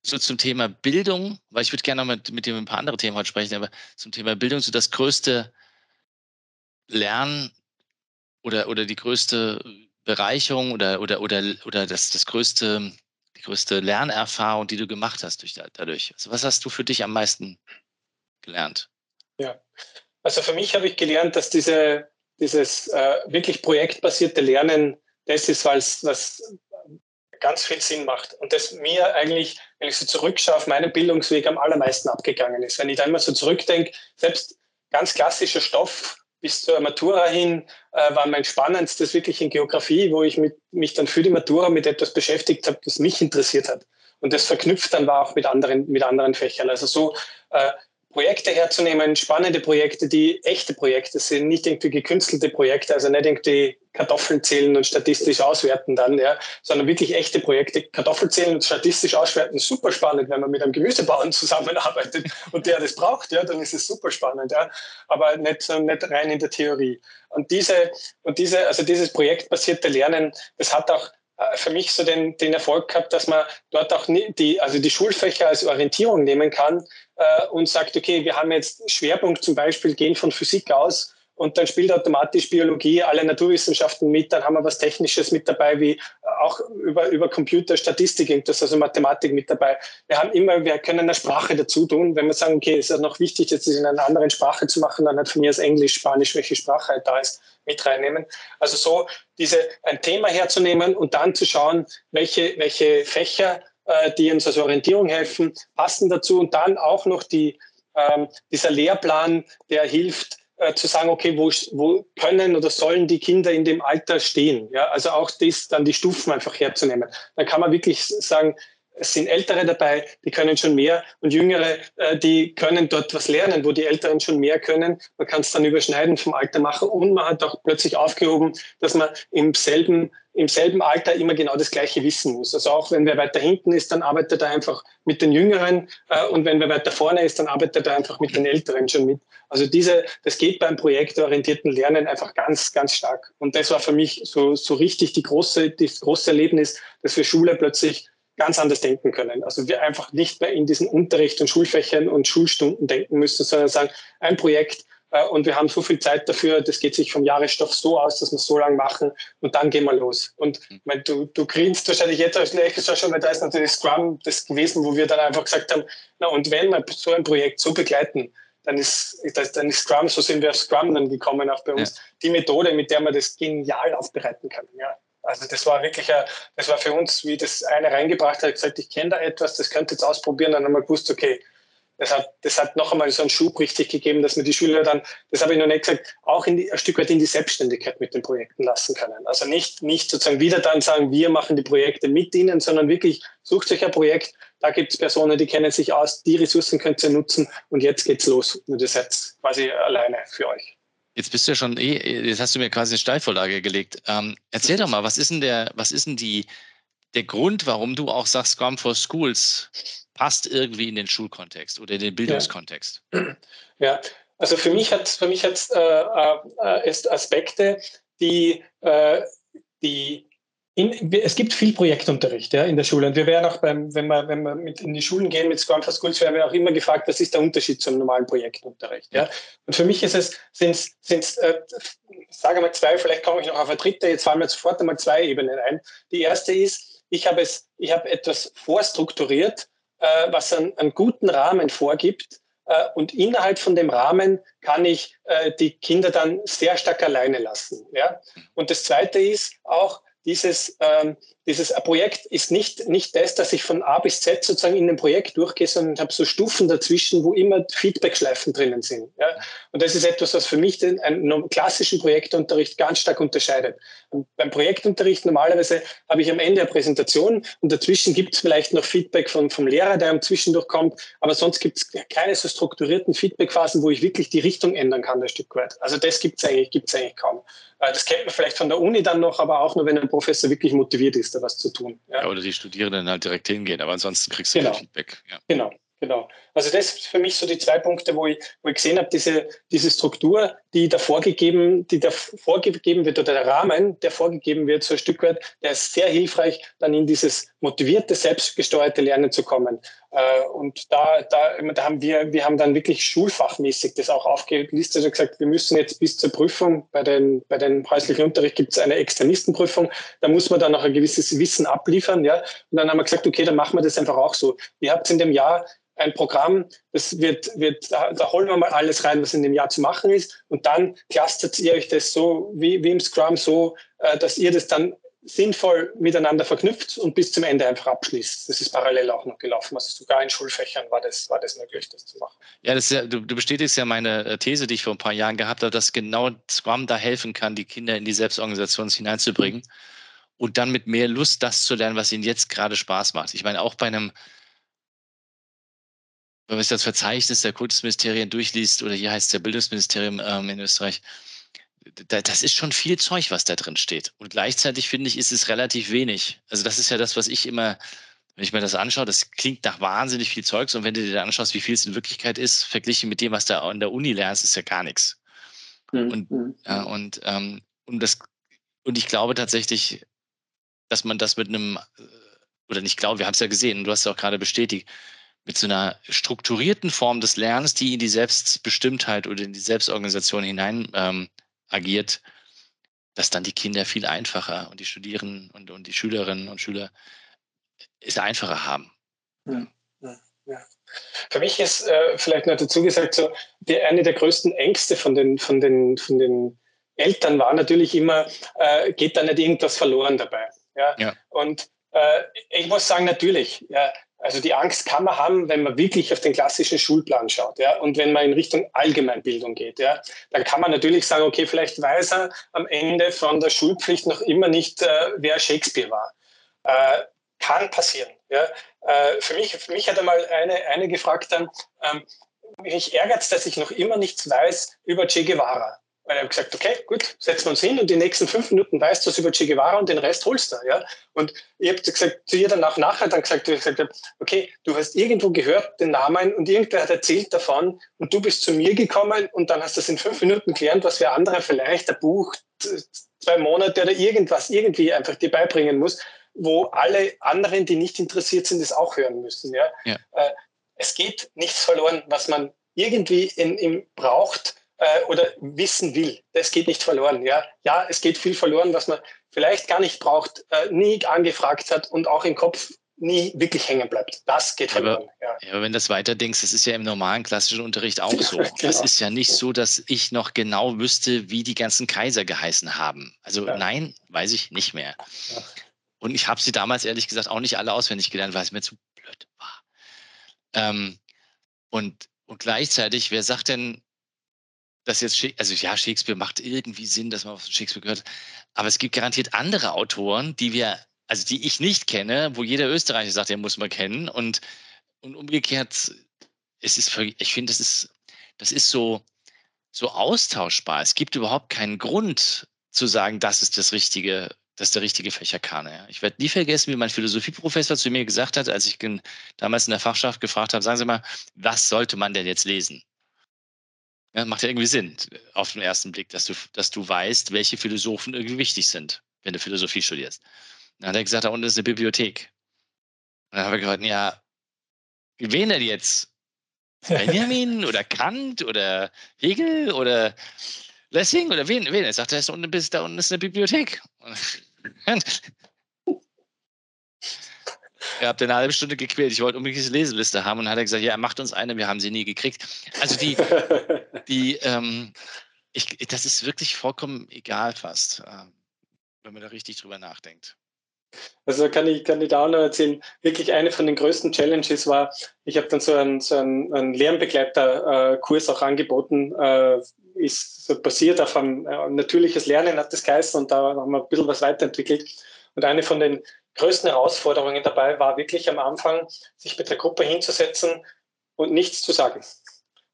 so zum Thema Bildung, weil ich würde gerne noch mit, mit dir ein paar andere Themen heute sprechen, aber zum Thema Bildung so das größte Lernen oder, oder die größte Bereicherung oder, oder, oder, oder das, das größte, die größte Lernerfahrung, die du gemacht hast durch, dadurch? Also was hast du für dich am meisten gelernt? Ja, also für mich habe ich gelernt, dass diese, dieses äh, wirklich projektbasierte Lernen das ist, was, was ganz viel Sinn macht und das mir eigentlich, wenn ich so zurückschaue, auf meinen Bildungsweg am allermeisten abgegangen ist. Wenn ich da immer so zurückdenke, selbst ganz klassischer Stoff bis zur Matura hin äh, war mein spannendstes wirklich in Geografie, wo ich mit, mich dann für die Matura mit etwas beschäftigt habe, das mich interessiert hat. Und das verknüpft dann war auch mit anderen, mit anderen Fächern. Also so äh, Projekte herzunehmen, spannende Projekte, die echte Projekte sind, nicht irgendwie gekünstelte Projekte, also nicht irgendwie Kartoffeln zählen und statistisch auswerten dann, ja, sondern wirklich echte Projekte. Kartoffeln zählen und statistisch auswerten, super spannend, wenn man mit einem Gemüsebauern *laughs* zusammenarbeitet und der das braucht, ja, dann ist es super spannend, ja, aber nicht, nicht rein in der Theorie. Und diese, und diese, also dieses projektbasierte Lernen, das hat auch äh, für mich so den, den Erfolg gehabt, dass man dort auch die, also die Schulfächer als Orientierung nehmen kann äh, und sagt, okay, wir haben jetzt Schwerpunkt zum Beispiel gehen von Physik aus und dann spielt automatisch Biologie, alle Naturwissenschaften mit, dann haben wir was Technisches mit dabei, wie auch über, über Computer, Statistik, das also Mathematik mit dabei. Wir haben immer, wir können eine Sprache dazu tun. Wenn wir sagen, okay, es ist noch wichtig, jetzt in einer anderen Sprache zu machen, dann hat von mir als Englisch, Spanisch, welche Sprache halt da ist, mit reinnehmen. Also so diese, ein Thema herzunehmen und dann zu schauen, welche, welche Fächer, äh, die uns als Orientierung helfen, passen dazu und dann auch noch die, ähm, dieser Lehrplan, der hilft, äh, zu sagen, okay, wo, wo können oder sollen die Kinder in dem Alter stehen? Ja, also auch das, dann die Stufen einfach herzunehmen. Dann kann man wirklich sagen, es sind Ältere dabei, die können schon mehr und Jüngere, äh, die können dort was lernen, wo die Älteren schon mehr können. Man kann es dann überschneiden vom Alter machen und man hat auch plötzlich aufgehoben, dass man im selben, im selben Alter immer genau das Gleiche wissen muss. Also auch wenn wer weiter hinten ist, dann arbeitet er einfach mit den Jüngeren äh, und wenn wer weiter vorne ist, dann arbeitet er einfach mit den Älteren schon mit. Also diese, das geht beim projektorientierten Lernen einfach ganz, ganz stark. Und das war für mich so, so richtig die große, das große Erlebnis, dass wir Schule plötzlich ganz anders denken können. Also wir einfach nicht mehr in diesen Unterricht und Schulfächern und Schulstunden denken müssen, sondern sagen, ein Projekt äh, und wir haben so viel Zeit dafür, das geht sich vom Jahresstoff so aus, dass wir es so lange machen und dann gehen wir los. Und ich meine, du, du grinst wahrscheinlich jetzt als nächstes schon, weil da ist natürlich Scrum das gewesen, wo wir dann einfach gesagt haben, na und wenn wir so ein Projekt so begleiten, dann ist, dann ist Scrum, so sind wir auf Scrum dann gekommen, auch bei uns, ja. die Methode, mit der man das genial aufbereiten kann. Ja. Also das war wirklich, a, das war für uns, wie das eine reingebracht hat, gesagt, ich kenne da etwas, das könnte jetzt ausprobieren, dann haben wir gewusst, okay, das hat, das hat noch einmal so einen Schub richtig gegeben, dass wir die Schüler dann, das habe ich noch nicht gesagt, auch die, ein Stück weit in die Selbstständigkeit mit den Projekten lassen können. Also nicht, nicht sozusagen wieder dann sagen, wir machen die Projekte mit ihnen, sondern wirklich sucht euch ein Projekt, da gibt es Personen, die kennen sich aus, die Ressourcen könnt ihr nutzen und jetzt geht's los. Und das jetzt quasi alleine für euch. Jetzt bist du ja schon eh, jetzt hast du mir quasi eine Steilvorlage gelegt. Ähm, erzähl doch mal, was ist denn der, was ist denn die, der Grund, warum du auch sagst, Scrum for Schools passt irgendwie in den Schulkontext oder in den Bildungskontext? Ja, ja. also für mich hat für mich hat äh, äh, Aspekte, die, äh, die in, es gibt viel Projektunterricht ja, in der Schule. Und wir werden auch beim, wenn wir, wenn wir mit in die Schulen gehen mit Scrum for Schools, werden wir auch immer gefragt, was ist der Unterschied zum normalen Projektunterricht. Ja? Und für mich ist es, sind es, äh, sage mal zwei, vielleicht komme ich noch auf eine dritte, jetzt fallen mir sofort einmal zwei Ebenen ein. Die erste ist, ich habe es, ich habe etwas vorstrukturiert, äh, was einen, einen guten Rahmen vorgibt, äh, und innerhalb von dem Rahmen kann ich äh, die Kinder dann sehr stark alleine lassen. Ja? Und das Zweite ist auch, dieses, ähm, dieses Projekt ist nicht, nicht das, dass ich von A bis Z sozusagen in dem Projekt durchgehe, sondern ich habe so Stufen dazwischen, wo immer Feedbackschleifen drinnen sind. Ja? Und das ist etwas, was für mich den einen klassischen Projektunterricht ganz stark unterscheidet. Und beim Projektunterricht normalerweise habe ich am Ende eine Präsentation und dazwischen gibt es vielleicht noch Feedback von, vom Lehrer, der am Zwischendurch kommt, aber sonst gibt es keine so strukturierten Feedbackphasen, wo ich wirklich die Richtung ändern kann, ein Stück weit. Also das gibt es eigentlich, gibt's eigentlich kaum. Äh, das kennt man vielleicht von der Uni dann noch, aber auch nur, wenn ein Professor wirklich motiviert ist, da was zu tun. Ja. ja oder die Studierenden halt direkt hingehen, aber ansonsten kriegst du genau. kein Feedback. Ja. Genau, genau. Also das sind für mich so die zwei Punkte, wo ich, wo ich gesehen habe, diese, diese Struktur, die da vorgegeben, die da vorgegeben wird, oder der Rahmen, der vorgegeben wird, so ein Stück weit, der ist sehr hilfreich, dann in dieses motivierte, selbstgesteuerte Lernen zu kommen. Äh, und da, da, da haben wir, wir haben dann wirklich schulfachmäßig das auch aufgelistet und gesagt, wir müssen jetzt bis zur Prüfung, bei den, bei den häuslichen Unterricht gibt es eine Externistenprüfung, da muss man dann noch ein gewisses Wissen abliefern, ja. Und dann haben wir gesagt, okay, dann machen wir das einfach auch so. Ihr habt in dem Jahr ein Programm, das wird, wird da, da, holen wir mal alles rein, was in dem Jahr zu machen ist. Und dann clustert ihr euch das so wie, wie im Scrum so, äh, dass ihr das dann sinnvoll miteinander verknüpft und bis zum Ende einfach abschließt. Das ist parallel auch noch gelaufen. Also sogar in Schulfächern war das, war das möglich, das zu machen. Ja, das ja, du, du, bestätigst ja meine äh, These, die ich vor ein paar Jahren gehabt habe, dass genau Scrum da helfen kann, die Kinder in die Selbstorganisation hineinzubringen und dann mit mehr Lust das zu lernen, was ihnen jetzt gerade Spaß macht. Ich meine, auch bei einem wenn man sich das Verzeichnis der Kultusministerien durchliest, oder hier heißt es ja Bildungsministerium ähm, in Österreich, da, das ist schon viel Zeug, was da drin steht. Und gleichzeitig finde ich, ist es relativ wenig. Also das ist ja das, was ich immer, wenn ich mir das anschaue, das klingt nach wahnsinnig viel Zeugs. Und wenn du dir dann anschaust, wie viel es in Wirklichkeit ist, verglichen mit dem, was da an der Uni lernst, ist ja gar nichts. Mhm. Und, mhm. ja, und, ähm, und, das, und ich glaube tatsächlich, dass man das mit einem, oder nicht glaube, wir haben es ja gesehen, du hast es auch gerade bestätigt, mit so einer strukturierten Form des Lernens, die in die Selbstbestimmtheit oder in die Selbstorganisation hinein ähm, agiert, dass dann die Kinder viel einfacher und die Studierenden und, und die Schülerinnen und Schüler es einfacher haben. Ja, ja, ja. Für mich ist äh, vielleicht noch dazu gesagt, so, die, eine der größten Ängste von den, von den, von den Eltern war natürlich immer, äh, geht da nicht irgendwas verloren dabei. Ja? ja. Und äh, ich muss sagen, natürlich, ja, also die Angst kann man haben, wenn man wirklich auf den klassischen Schulplan schaut, ja, und wenn man in Richtung Allgemeinbildung geht, ja, dann kann man natürlich sagen, okay, vielleicht weiß er am Ende von der Schulpflicht noch immer nicht, äh, wer Shakespeare war. Äh, kann passieren. Ja. Äh, für mich, für mich hat einmal eine, eine gefragt dann, ähm, mich ärgert dass ich noch immer nichts weiß über Che Guevara. Weil er hat gesagt, okay, gut, setzen wir uns hin und die nächsten fünf Minuten weißt du was über Che Guevara und den Rest holst du. Ja? Und ich habe gesagt, zu ihr danach nachher dann gesagt, ich gesagt okay, du hast irgendwo gehört den Namen und irgendwer hat erzählt davon und du bist zu mir gekommen und dann hast du das in fünf Minuten gelernt, was für andere vielleicht ein Buch, zwei Monate oder irgendwas irgendwie einfach dir beibringen muss, wo alle anderen, die nicht interessiert sind, das auch hören müssen. Ja? ja. Äh, es geht nichts verloren, was man irgendwie in, in braucht, äh, oder wissen will. Das geht nicht verloren. Ja? ja, es geht viel verloren, was man vielleicht gar nicht braucht, äh, nie angefragt hat und auch im Kopf nie wirklich hängen bleibt. Das geht verloren. Aber, ja. aber wenn du das weiter denkst, das ist ja im normalen klassischen Unterricht auch so. *laughs* genau. Es ist ja nicht so, dass ich noch genau wüsste, wie die ganzen Kaiser geheißen haben. Also ja. nein, weiß ich nicht mehr. Ja. Und ich habe sie damals ehrlich gesagt auch nicht alle auswendig gelernt, weil es mir zu blöd war. Ähm, Und, und gleichzeitig, wer sagt denn, dass jetzt, also ja, Shakespeare macht irgendwie Sinn, dass man auf Shakespeare gehört, aber es gibt garantiert andere Autoren, die wir, also die ich nicht kenne, wo jeder Österreicher sagt, der muss man kennen und, und umgekehrt, es ist, ich finde, das ist, das ist so, so austauschbar. Es gibt überhaupt keinen Grund zu sagen, das ist das richtige, das ist der richtige Fächerkane. Ich werde nie vergessen, wie mein Philosophieprofessor zu mir gesagt hat, als ich damals in der Fachschaft gefragt habe, sagen Sie mal, was sollte man denn jetzt lesen? Ja, macht ja irgendwie Sinn auf den ersten Blick, dass du, dass du weißt, welche Philosophen irgendwie wichtig sind, wenn du Philosophie studierst. Dann hat er gesagt, da unten ist eine Bibliothek. Und dann habe ich gesagt, ja, wen denn jetzt? *laughs* Benjamin oder Kant oder Hegel oder Lessing oder wen? wen? Er sagt, da, ist unten, da unten ist eine Bibliothek. Ihr habt eine halbe Stunde gequält. Ich wollte unbedingt diese Leseliste haben und hat er gesagt, ja, er macht uns eine, wir haben sie nie gekriegt. Also die, *laughs* die, ähm, ich, das ist wirklich vollkommen egal fast, äh, wenn man da richtig drüber nachdenkt. Also kann ich, kann ich da auch noch erzählen, wirklich eine von den größten Challenges war, ich habe dann so einen, so einen, einen Lernbegleiterkurs äh, auch angeboten, äh, ist so basiert auf ein äh, natürliches Lernen, hat das geheißen, und da haben wir ein bisschen was weiterentwickelt. Und eine von den größten Herausforderungen dabei war wirklich am Anfang, sich mit der Gruppe hinzusetzen und nichts zu sagen.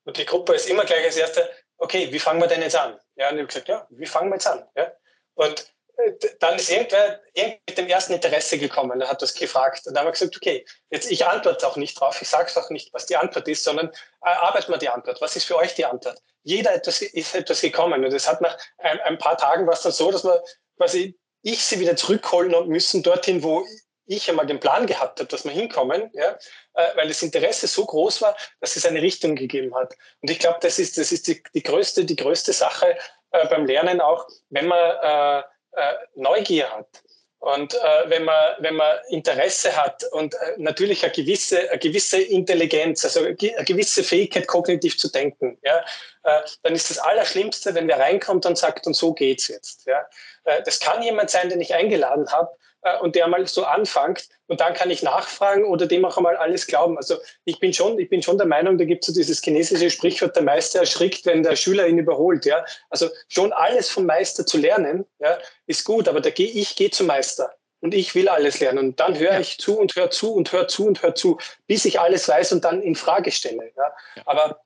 Und die Gruppe ist immer gleich als erste, okay, wie fangen wir denn jetzt an? Ja, und ich habe gesagt, ja, wie fangen wir jetzt an? Ja? Und äh, dann ist irgendwer mit dem ersten Interesse gekommen und hat das gefragt. Und dann haben wir gesagt, okay, jetzt ich antworte auch nicht drauf, ich sage auch nicht, was die Antwort ist, sondern äh, arbeiten wir die Antwort. Was ist für euch die Antwort? Jeder etwas, ist etwas gekommen. Und es hat nach ein, ein paar Tagen war es dann so, dass wir quasi ich sie wieder zurückholen müssen dorthin, wo ich einmal den Plan gehabt habe, dass wir hinkommen, ja, äh, weil das Interesse so groß war, dass es eine Richtung gegeben hat. Und ich glaube, das ist, das ist die, die, größte, die größte Sache äh, beim Lernen auch, wenn man äh, äh Neugier hat. Und äh, wenn, man, wenn man Interesse hat und äh, natürlich eine gewisse, eine gewisse Intelligenz, also eine gewisse Fähigkeit, kognitiv zu denken, ja, äh, dann ist das Allerschlimmste, wenn wer reinkommt und sagt, und so geht's jetzt. Ja. Äh, das kann jemand sein, den ich eingeladen habe, äh, und der mal so anfängt und dann kann ich nachfragen oder dem auch einmal alles glauben. Also ich bin schon, ich bin schon der Meinung, da gibt es so dieses chinesische Sprichwort, der Meister erschrickt, wenn der Schüler ihn überholt. Ja? Also schon alles vom Meister zu lernen, ja, ist gut, aber da geh, ich gehe zum Meister und ich will alles lernen. Und dann höre ich zu und höre zu und höre zu und höre zu, bis ich alles weiß und dann in Frage stelle. Ja? Aber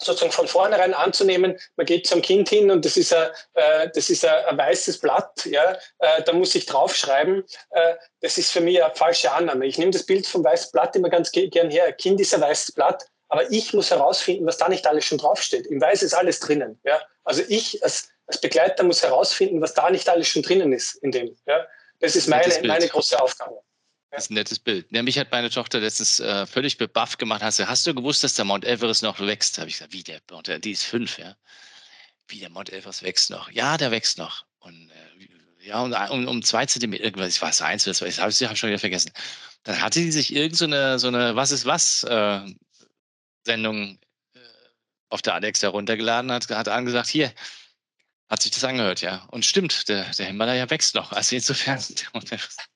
sozusagen von vornherein anzunehmen, man geht zum Kind hin und das ist ein, äh, das ist ein, ein weißes Blatt, ja, äh, da muss ich draufschreiben, äh, das ist für mich eine falsche Annahme. Ich nehme das Bild vom weißen Blatt immer ganz gern her. Ein Kind ist ein weißes Blatt, aber ich muss herausfinden, was da nicht alles schon draufsteht. Im Weiß ist alles drinnen. Ja? Also ich als, als Begleiter muss herausfinden, was da nicht alles schon drinnen ist in dem. Ja? Das ist meine, meine große Aufgabe. Das ist ein nettes Bild. Ja, mich hat meine Tochter letztens äh, völlig bebufft gemacht. Hast du, hast du gewusst, dass der Mount Everest noch wächst? Habe ich gesagt, wie der Mount Everest, die ist fünf, ja. Wie der Mount Everest wächst noch. Ja, der wächst noch. Und äh, ja, um, um, um zwei Zentimeter, irgendwas, ich weiß, eins oder zwei, ich habe es schon wieder vergessen. Dann hatte die sich irgend so eine, so eine Was ist was äh, Sendung äh, auf der Alex heruntergeladen, hat, hat angesagt, hier, hat sich das angehört, ja. Und stimmt, der, der Himalaya wächst noch. Also insofern, *laughs*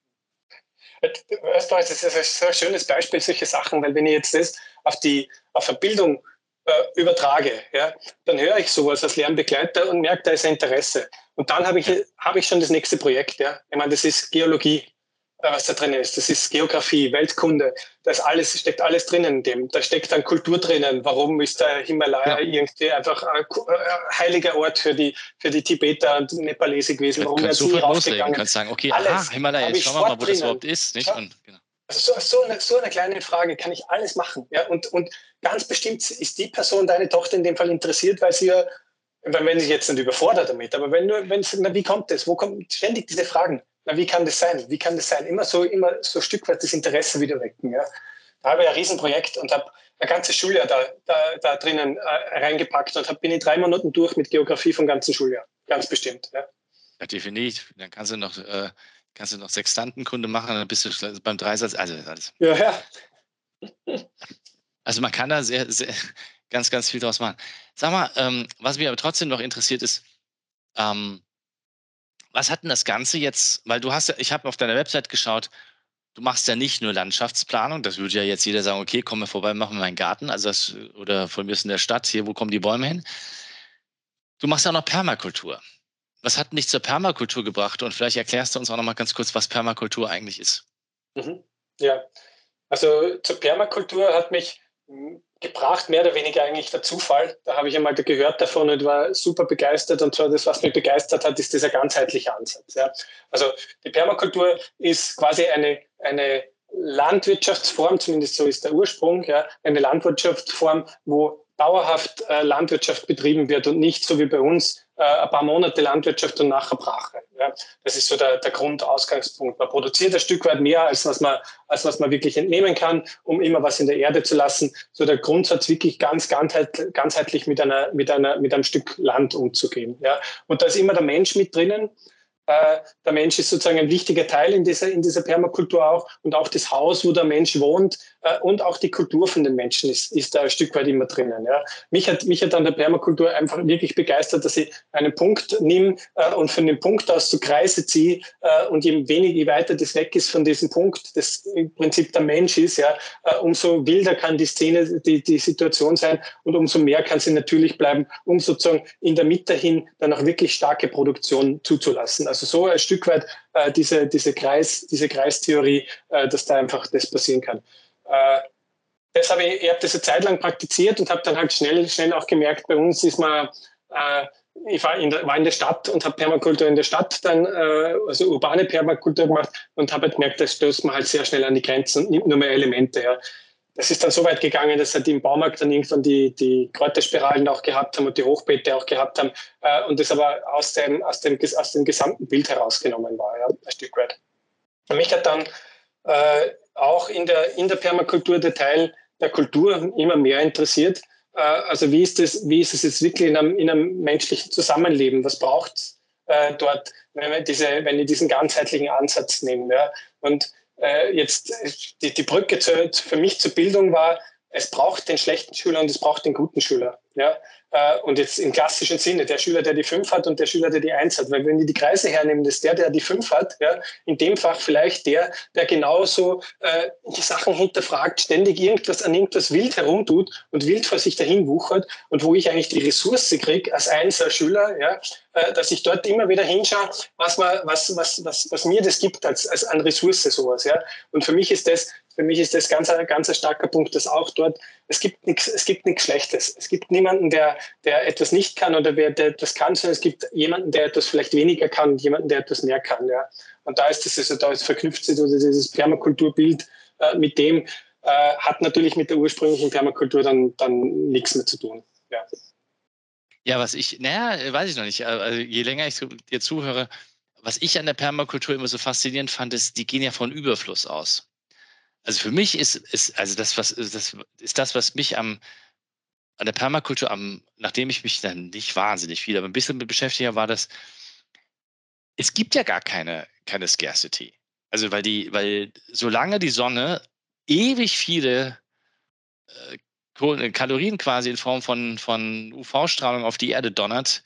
Österreich ist ein sehr schönes Beispiel, solche Sachen, weil wenn ich jetzt das auf die auf eine Bildung äh, übertrage, ja, dann höre ich sowas als Lernbegleiter und merke, da ist ein Interesse. Und dann habe ich, hab ich schon das nächste Projekt. Ja. Ich meine, das ist Geologie. Äh, was da drin ist. Das ist Geografie, Weltkunde. Da ist alles, steckt alles drinnen in dem. Da steckt dann Kultur drinnen. Warum ist der Himalaya ja. irgendwie einfach ein heiliger Ort für die, für die Tibeter und Nepalese gewesen? Warum werden sie rausgegangen? Du kannst sagen, okay, alles. aha, Himalaya, jetzt schauen wir mal, wo das überhaupt ist. Nicht? Ja. Und, genau. Also so, so, eine, so eine kleine Frage kann ich alles machen. Ja? Und, und ganz bestimmt ist die Person, deine Tochter in dem Fall interessiert, weil sie ja, wenn sie jetzt nicht überfordert damit, aber wenn du, wenn wie kommt das? Wo kommen ständig diese Fragen? Na, wie kann das sein? Wie kann das sein? Immer so, immer so Stück weit das Interesse wieder wecken. Ja. Da habe ich ein Riesenprojekt und habe ein ganzes Schuljahr da, da, da drinnen äh, reingepackt und hab, bin in drei Monaten durch mit Geografie vom ganzen Schuljahr. Ganz bestimmt. Ja, ja definitiv. Dann kannst du noch, äh, kannst du noch Sextantenkunde machen, dann bist du beim Dreisatz. Also, alles. Ja, ja. Also man kann da sehr, sehr ganz, ganz viel draus machen. Sag mal, ähm, was mich aber trotzdem noch interessiert ist, ähm, was hat denn das Ganze jetzt, weil du hast ja, ich habe auf deiner Website geschaut, du machst ja nicht nur Landschaftsplanung, das würde ja jetzt jeder sagen, okay, komm mal vorbei, machen wir meinen Garten, also das, oder von mir ist in der Stadt, hier, wo kommen die Bäume hin? Du machst ja auch noch Permakultur. Was hat dich zur Permakultur gebracht? Und vielleicht erklärst du uns auch noch mal ganz kurz, was Permakultur eigentlich ist. Mhm. Ja, also zur Permakultur hat mich gebracht, mehr oder weniger eigentlich der Zufall. Da habe ich einmal gehört davon und war super begeistert. Und zwar das, was mich begeistert hat, ist dieser ganzheitliche Ansatz. Ja. Also die Permakultur ist quasi eine, eine Landwirtschaftsform, zumindest so ist der Ursprung, ja, eine Landwirtschaftsform, wo dauerhaft äh, Landwirtschaft betrieben wird und nicht so wie bei uns äh, ein paar Monate Landwirtschaft und nachher Brache. Ja. Das ist so der, der Grundausgangspunkt. Man produziert ein Stück weit mehr, als was, man, als was man wirklich entnehmen kann, um immer was in der Erde zu lassen. So der Grundsatz wirklich ganz ganzheitlich mit, einer, mit, einer, mit einem Stück Land umzugehen. Ja. Und da ist immer der Mensch mit drinnen. Äh, der Mensch ist sozusagen ein wichtiger Teil in dieser, in dieser Permakultur auch und auch das Haus, wo der Mensch wohnt äh, und auch die Kultur von den Menschen ist, ist da ein Stück weit immer drinnen. Ja. Mich, hat, mich hat an der Permakultur einfach wirklich begeistert, dass ich einen Punkt nehme äh, und von dem Punkt aus zu Kreise ziehe und je weniger, je weiter das weg ist von diesem Punkt, das im Prinzip der Mensch ist, ja, umso wilder kann die Szene, die, die Situation sein und umso mehr kann sie natürlich bleiben, um sozusagen in der Mitte hin dann auch wirklich starke Produktion zuzulassen. Also also so ein Stück weit äh, diese, diese, Kreis, diese Kreistheorie, äh, dass da einfach das passieren kann. Äh, das habe ich, ich habe das eine Zeit lang praktiziert und habe dann halt schnell, schnell auch gemerkt, bei uns ist man, äh, ich war in, der, war in der Stadt und habe Permakultur in der Stadt dann, äh, also urbane Permakultur gemacht und habe halt gemerkt, da stößt man halt sehr schnell an die Grenzen und nimmt nur mehr Elemente. Ja das ist dann so weit gegangen, dass halt im Baumarkt dann irgendwann die, die Kräuterspiralen auch gehabt haben und die Hochbeete auch gehabt haben äh, und das aber aus dem, aus, dem, aus dem gesamten Bild herausgenommen war, ja, ein Stück weit. Und mich hat dann äh, auch in der, in der Permakultur der Teil der Kultur immer mehr interessiert. Äh, also wie ist, das, wie ist es jetzt wirklich in einem, in einem menschlichen Zusammenleben? Was braucht es äh, dort, wenn wir, diese, wenn wir diesen ganzheitlichen Ansatz nehmen? Ja? Und äh, jetzt die, die Brücke zu, für mich zur Bildung war, es braucht den schlechten Schüler und es braucht den guten Schüler. Ja? Äh, und jetzt im klassischen Sinne, der Schüler, der die 5 hat und der Schüler, der die 1 hat. Weil wenn die die Kreise hernehmen, ist der, der die 5 hat, ja, in dem Fach vielleicht der, der genauso äh, die Sachen hinterfragt, ständig irgendwas an irgendwas wild herumtut und wild vor sich dahin wuchert und wo ich eigentlich die Ressource kriege als einzelner Schüler, ja, äh, dass ich dort immer wieder hinschaue, was, man, was, was, was, was mir das gibt als, als an Ressource sowas. Ja. Und für mich ist das für mich ist das ganz, ganz ein starker Punkt, dass auch dort, es gibt nichts, es gibt nichts Schlechtes. Es gibt niemanden, der, der etwas nicht kann oder wer, der etwas kann, sondern es gibt jemanden, der etwas vielleicht weniger kann und jemanden, der etwas mehr kann. Ja. Und da ist das, also da ist verknüpft sich also dieses Permakulturbild äh, mit dem, äh, hat natürlich mit der ursprünglichen Permakultur dann, dann nichts mehr zu tun. Ja. Ja, was ich, naja, weiß ich noch nicht. Also je länger ich dir zuhöre, was ich an der Permakultur immer so faszinierend fand, ist, die gehen ja von Überfluss aus. Also für mich ist, ist also das, was das ist das, was mich am an der Permakultur am, nachdem ich mich dann nicht wahnsinnig viel, aber ein bisschen mit beschäftigt habe, war das, es gibt ja gar keine, keine Scarcity. Also weil die, weil solange die Sonne ewig viele äh, Kalorien quasi in Form von, von UV-Strahlung auf die Erde donnert,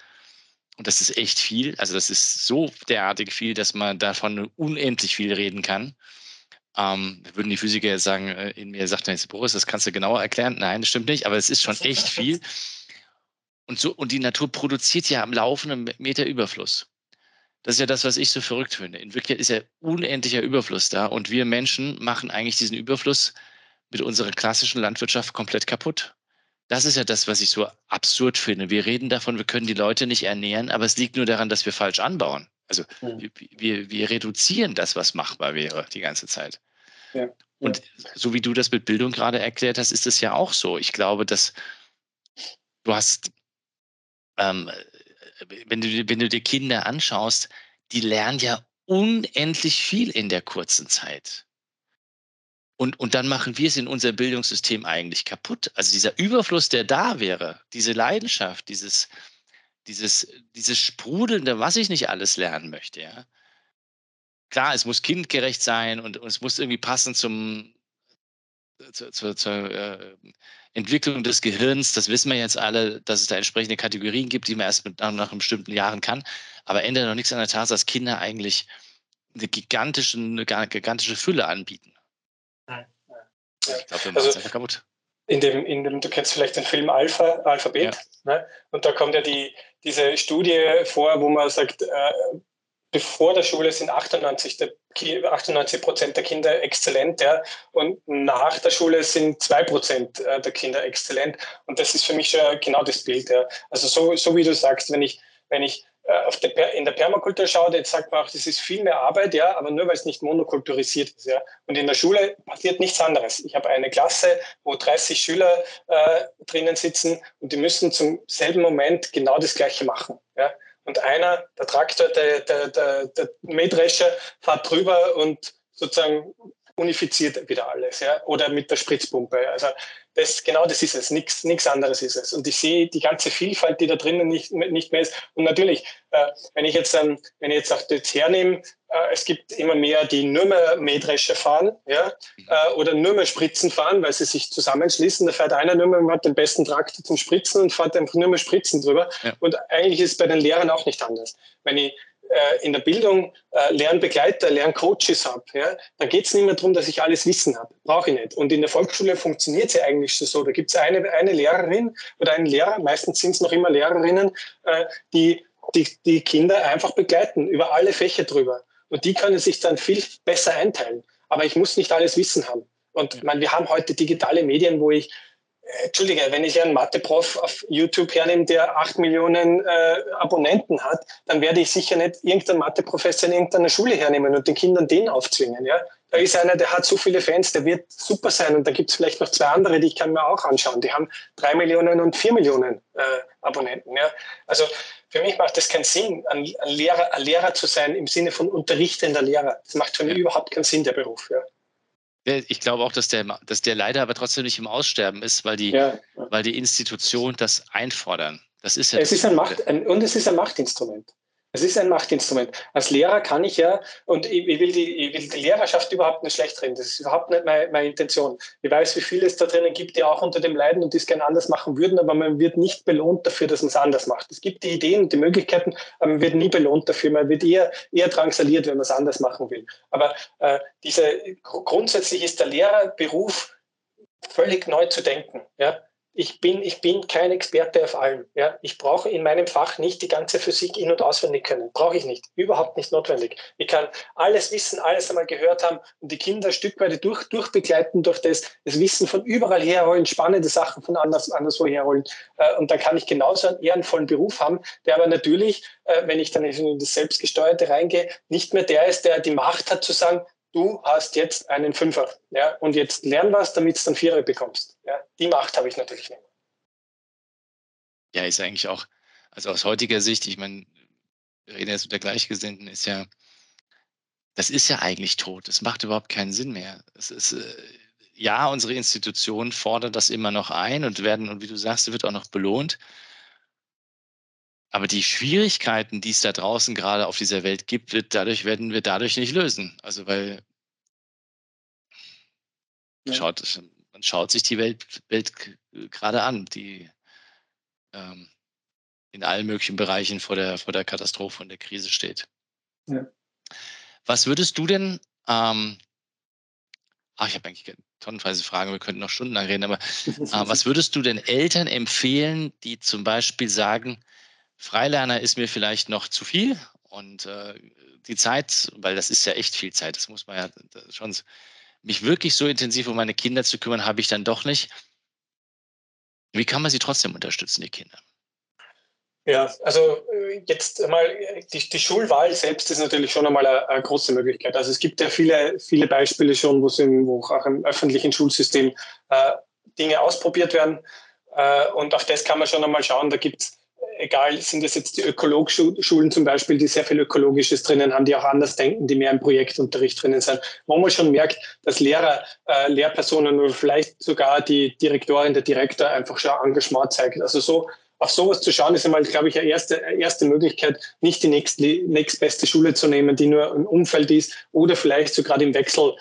und das ist echt viel, also das ist so derartig viel, dass man davon unendlich viel reden kann. Ähm, würden die Physiker jetzt sagen, äh, in mir sagt jetzt, Boris, das kannst du genauer erklären. Nein, das stimmt nicht, aber es ist schon echt viel. Und, so, und die Natur produziert ja am laufenden Meter Überfluss. Das ist ja das, was ich so verrückt finde. In Wirklichkeit ist ja unendlicher Überfluss da und wir Menschen machen eigentlich diesen Überfluss mit unserer klassischen Landwirtschaft komplett kaputt. Das ist ja das, was ich so absurd finde. Wir reden davon, wir können die Leute nicht ernähren, aber es liegt nur daran, dass wir falsch anbauen. Also mhm. wir, wir, wir, reduzieren das, was machbar wäre, die ganze Zeit. Ja. Und so wie du das mit Bildung gerade erklärt hast, ist es ja auch so. Ich glaube, dass du hast, ähm, wenn, du, wenn du dir Kinder anschaust, die lernen ja unendlich viel in der kurzen Zeit. Und, und dann machen wir es in unserem Bildungssystem eigentlich kaputt. Also dieser Überfluss, der da wäre, diese Leidenschaft, dieses, dieses, dieses Sprudelnde, was ich nicht alles lernen möchte, ja. Klar, es muss kindgerecht sein und, und es muss irgendwie passen zum, zur, zur, zur äh, Entwicklung des Gehirns. Das wissen wir jetzt alle, dass es da entsprechende Kategorien gibt, die man erst mit, nach, nach bestimmten Jahren kann. Aber ändert noch nichts an der Tatsache, dass Kinder eigentlich eine gigantische, eine gigantische Fülle anbieten. Ja. Ich glaube, wir machen also, es einfach kaputt. In dem, in dem, du kennst vielleicht den Film Alpha, Alphabet, ja. ne? und da kommt ja die, diese Studie vor, wo man sagt, äh, bevor der Schule sind 98, der, 98 Prozent der Kinder exzellent, ja, und nach der Schule sind 2 Prozent äh, der Kinder exzellent. Und das ist für mich schon genau das Bild. Ja. Also so, so wie du sagst, wenn ich, wenn ich der, in der Permakultur schaut, jetzt sagt man auch, das ist viel mehr Arbeit, ja, aber nur weil es nicht monokulturisiert ist. Ja. Und in der Schule passiert nichts anderes. Ich habe eine Klasse, wo 30 Schüler äh, drinnen sitzen und die müssen zum selben Moment genau das Gleiche machen. Ja. Und einer, der Traktor, der, der, der, der Mähdrescher, fährt drüber und sozusagen unifiziert wieder alles, ja, oder mit der Spritzpumpe. Also das, genau das ist es, nichts anderes ist es. Und ich sehe die ganze Vielfalt, die da drinnen nicht, nicht mehr ist. Und natürlich, äh, wenn ich jetzt, ähm, wenn ich jetzt auch das hernehme, äh, es gibt immer mehr, die nur mehr Mähdrescher fahren, ja, äh, oder nur mehr Spritzen fahren, weil sie sich zusammenschließen. Da fährt einer nur mehr, hat den besten Traktor zum Spritzen und fährt einfach nur mehr Spritzen drüber. Ja. Und eigentlich ist es bei den Lehrern auch nicht anders. Wenn ich in der Bildung äh, Lernbegleiter, Lerncoaches habe, ja, dann geht es nicht mehr darum, dass ich alles Wissen habe. Brauche ich nicht. Und in der Volksschule funktioniert es ja eigentlich so. Da gibt es eine, eine Lehrerin oder einen Lehrer, meistens sind es noch immer Lehrerinnen, äh, die, die die Kinder einfach begleiten, über alle Fächer drüber. Und die können sich dann viel besser einteilen. Aber ich muss nicht alles Wissen haben. Und man, wir haben heute digitale Medien, wo ich Entschuldige, wenn ich einen Mathe-Prof auf YouTube hernehme, der acht Millionen äh, Abonnenten hat, dann werde ich sicher nicht irgendeinen Mathe-Professor in irgendeiner Schule hernehmen und den Kindern den aufzwingen. Ja? Da ist einer, der hat so viele Fans, der wird super sein. Und da gibt es vielleicht noch zwei andere, die ich kann mir auch anschauen. Die haben drei Millionen und vier Millionen äh, Abonnenten. Ja? Also für mich macht das keinen Sinn, ein, ein, Lehrer, ein Lehrer zu sein im Sinne von unterrichtender Lehrer. Das macht für mich überhaupt keinen Sinn, der Beruf. Ja. Ich glaube auch, dass der, dass der leider aber trotzdem nicht im Aussterben ist, weil die, ja. weil die Institutionen das einfordern. Das ist ja es ist ein Macht, ein, und es ist ein Machtinstrument. Es ist ein Machtinstrument. Als Lehrer kann ich ja, und ich, ich, will, die, ich will die Lehrerschaft überhaupt nicht schlecht reden, das ist überhaupt nicht meine, meine Intention. Ich weiß, wie viele es da drinnen gibt, die auch unter dem leiden und die es gerne anders machen würden, aber man wird nicht belohnt dafür, dass man es anders macht. Es gibt die Ideen und die Möglichkeiten, aber man wird nie belohnt dafür. Man wird eher, eher drangsaliert, wenn man es anders machen will. Aber äh, diese, grundsätzlich ist der Lehrerberuf völlig neu zu denken. Ja? Ich bin, ich bin kein Experte auf allem. Ja? Ich brauche in meinem Fach nicht die ganze Physik in- und auswendig können. Brauche ich nicht. Überhaupt nicht notwendig. Ich kann alles wissen, alles einmal gehört haben und die Kinder ein Stück weit durch, durchbegleiten durch das, das Wissen von überall herholen, spannende Sachen von anders, anderswo herholen. Äh, und dann kann ich genauso einen ehrenvollen Beruf haben, der aber natürlich, äh, wenn ich dann in das Selbstgesteuerte reingehe, nicht mehr der ist, der die Macht hat zu sagen, du hast jetzt einen Fünfer ja, und jetzt lern was, damit du dann Vierer bekommst. Ja. Die Macht habe ich natürlich nicht. Ja, ist eigentlich auch, also aus heutiger Sicht, ich meine, wir reden jetzt mit der Gleichgesinnten, ist ja, das ist ja eigentlich tot. Das macht überhaupt keinen Sinn mehr. Es ist, äh, ja, unsere Institutionen fordern das immer noch ein und werden, und wie du sagst, wird auch noch belohnt. Aber die Schwierigkeiten, die es da draußen gerade auf dieser Welt gibt, wird dadurch, werden wir dadurch nicht lösen. Also weil ja. schaut, man schaut sich die Welt, Welt gerade an, die ähm, in allen möglichen Bereichen vor der, vor der Katastrophe und der Krise steht. Ja. Was würdest du denn, ähm, ach, ich habe eigentlich tonnenweise Fragen, wir könnten noch stundenlang reden, aber *laughs* äh, was würdest du denn Eltern empfehlen, die zum Beispiel sagen, Freilerner ist mir vielleicht noch zu viel und äh, die Zeit, weil das ist ja echt viel Zeit, das muss man ja schon, mich wirklich so intensiv um meine Kinder zu kümmern, habe ich dann doch nicht. Wie kann man sie trotzdem unterstützen, die Kinder? Ja, also äh, jetzt einmal, die, die Schulwahl selbst ist natürlich schon einmal eine, eine, große Möglichkeit. Also es gibt ja viele, viele Beispiele schon, wo, im, wo auch im öffentlichen Schulsystem äh, Dinge ausprobiert werden. Äh, und auf das kann man schon einmal schauen. Da gibt es egal, sind das jetzt die Ökologschulen zum Beispiel, die sehr viel Ökologisches drinnen haben, die auch anders denken, die mehr im Projektunterricht drinnen sind, wo man schon merkt, dass Lehrer, äh, Lehrpersonen oder vielleicht sogar die Direktorin, der Direktor einfach schon Engagement zeigt. Also so auf sowas zu schauen, ist einmal, glaube ich, eine erste, erste Möglichkeit, nicht die nächste, nächstbeste Schule zu nehmen, die nur im Umfeld ist oder vielleicht sogar im Wechsel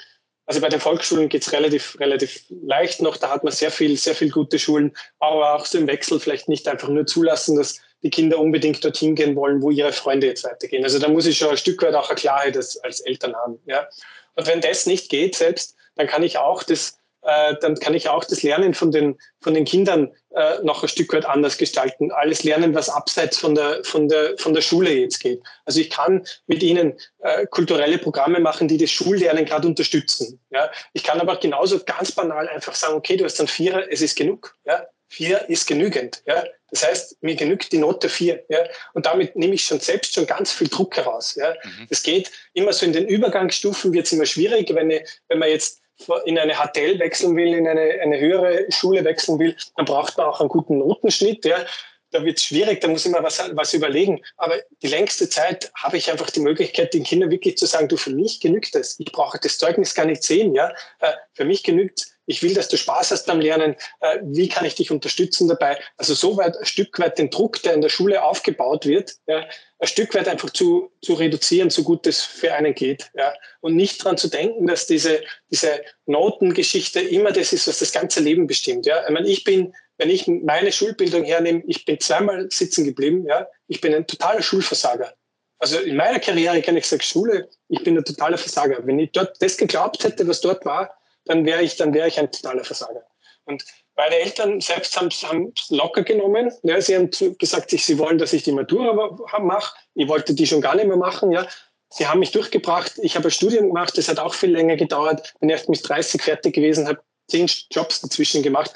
also bei den Volksschulen geht es relativ, relativ leicht noch. Da hat man sehr viel, sehr viel gute Schulen, aber auch so im Wechsel vielleicht nicht einfach nur zulassen, dass die Kinder unbedingt dorthin gehen wollen, wo ihre Freunde jetzt weitergehen. Also da muss ich schon ein Stück weit auch eine Klarheit als, als Eltern haben. Ja. Und wenn das nicht geht selbst, dann kann ich auch das äh, dann kann ich auch das Lernen von den, von den Kindern äh, noch ein Stück weit anders gestalten. Alles lernen, was abseits von der, von der, von der Schule jetzt geht. Also ich kann mit ihnen äh, kulturelle Programme machen, die das Schullernen gerade unterstützen. Ja? Ich kann aber genauso ganz banal einfach sagen, okay, du hast dann Vierer, es ist genug. Ja? Vier ist genügend. Ja? Das heißt, mir genügt die Note vier. Ja? Und damit nehme ich schon selbst schon ganz viel Druck heraus. Ja? Mhm. Das geht immer so in den Übergangsstufen, wird es immer schwierig, wenn, ich, wenn man jetzt in eine HTL wechseln will, in eine, eine höhere Schule wechseln will, dann braucht man auch einen guten Notenschnitt. Ja. Da wird es schwierig, da muss ich mir was, was überlegen. Aber die längste Zeit habe ich einfach die Möglichkeit, den Kindern wirklich zu sagen, du, für mich genügt das. Ich brauche das Zeugnis gar nicht sehen. Ja. Äh, für mich genügt ich will, dass du Spaß hast beim Lernen, äh, wie kann ich dich unterstützen dabei? Also so weit, ein Stück weit den Druck, der in der Schule aufgebaut wird, ja, ein Stück weit einfach zu, zu reduzieren, so gut es für einen geht. Ja. Und nicht daran zu denken, dass diese, diese Notengeschichte immer das ist, was das ganze Leben bestimmt. Ja. Ich meine, ich bin, wenn ich meine Schulbildung hernehme, ich bin zweimal sitzen geblieben. Ja. Ich bin ein totaler Schulversager. Also in meiner Karriere kann ich sagen, Schule, ich bin ein totaler Versager. Wenn ich dort das geglaubt hätte, was dort war, dann wäre ich, dann wäre ich ein totaler Versager. Und meine Eltern selbst haben es locker genommen. Ja, sie haben gesagt, sie wollen, dass ich die Matura mache. Ich wollte die schon gar nicht mehr machen. Ja. Sie haben mich durchgebracht. Ich habe ein Studium gemacht. Das hat auch viel länger gedauert. Bin erst mit 30 fertig gewesen, habe zehn Jobs dazwischen gemacht.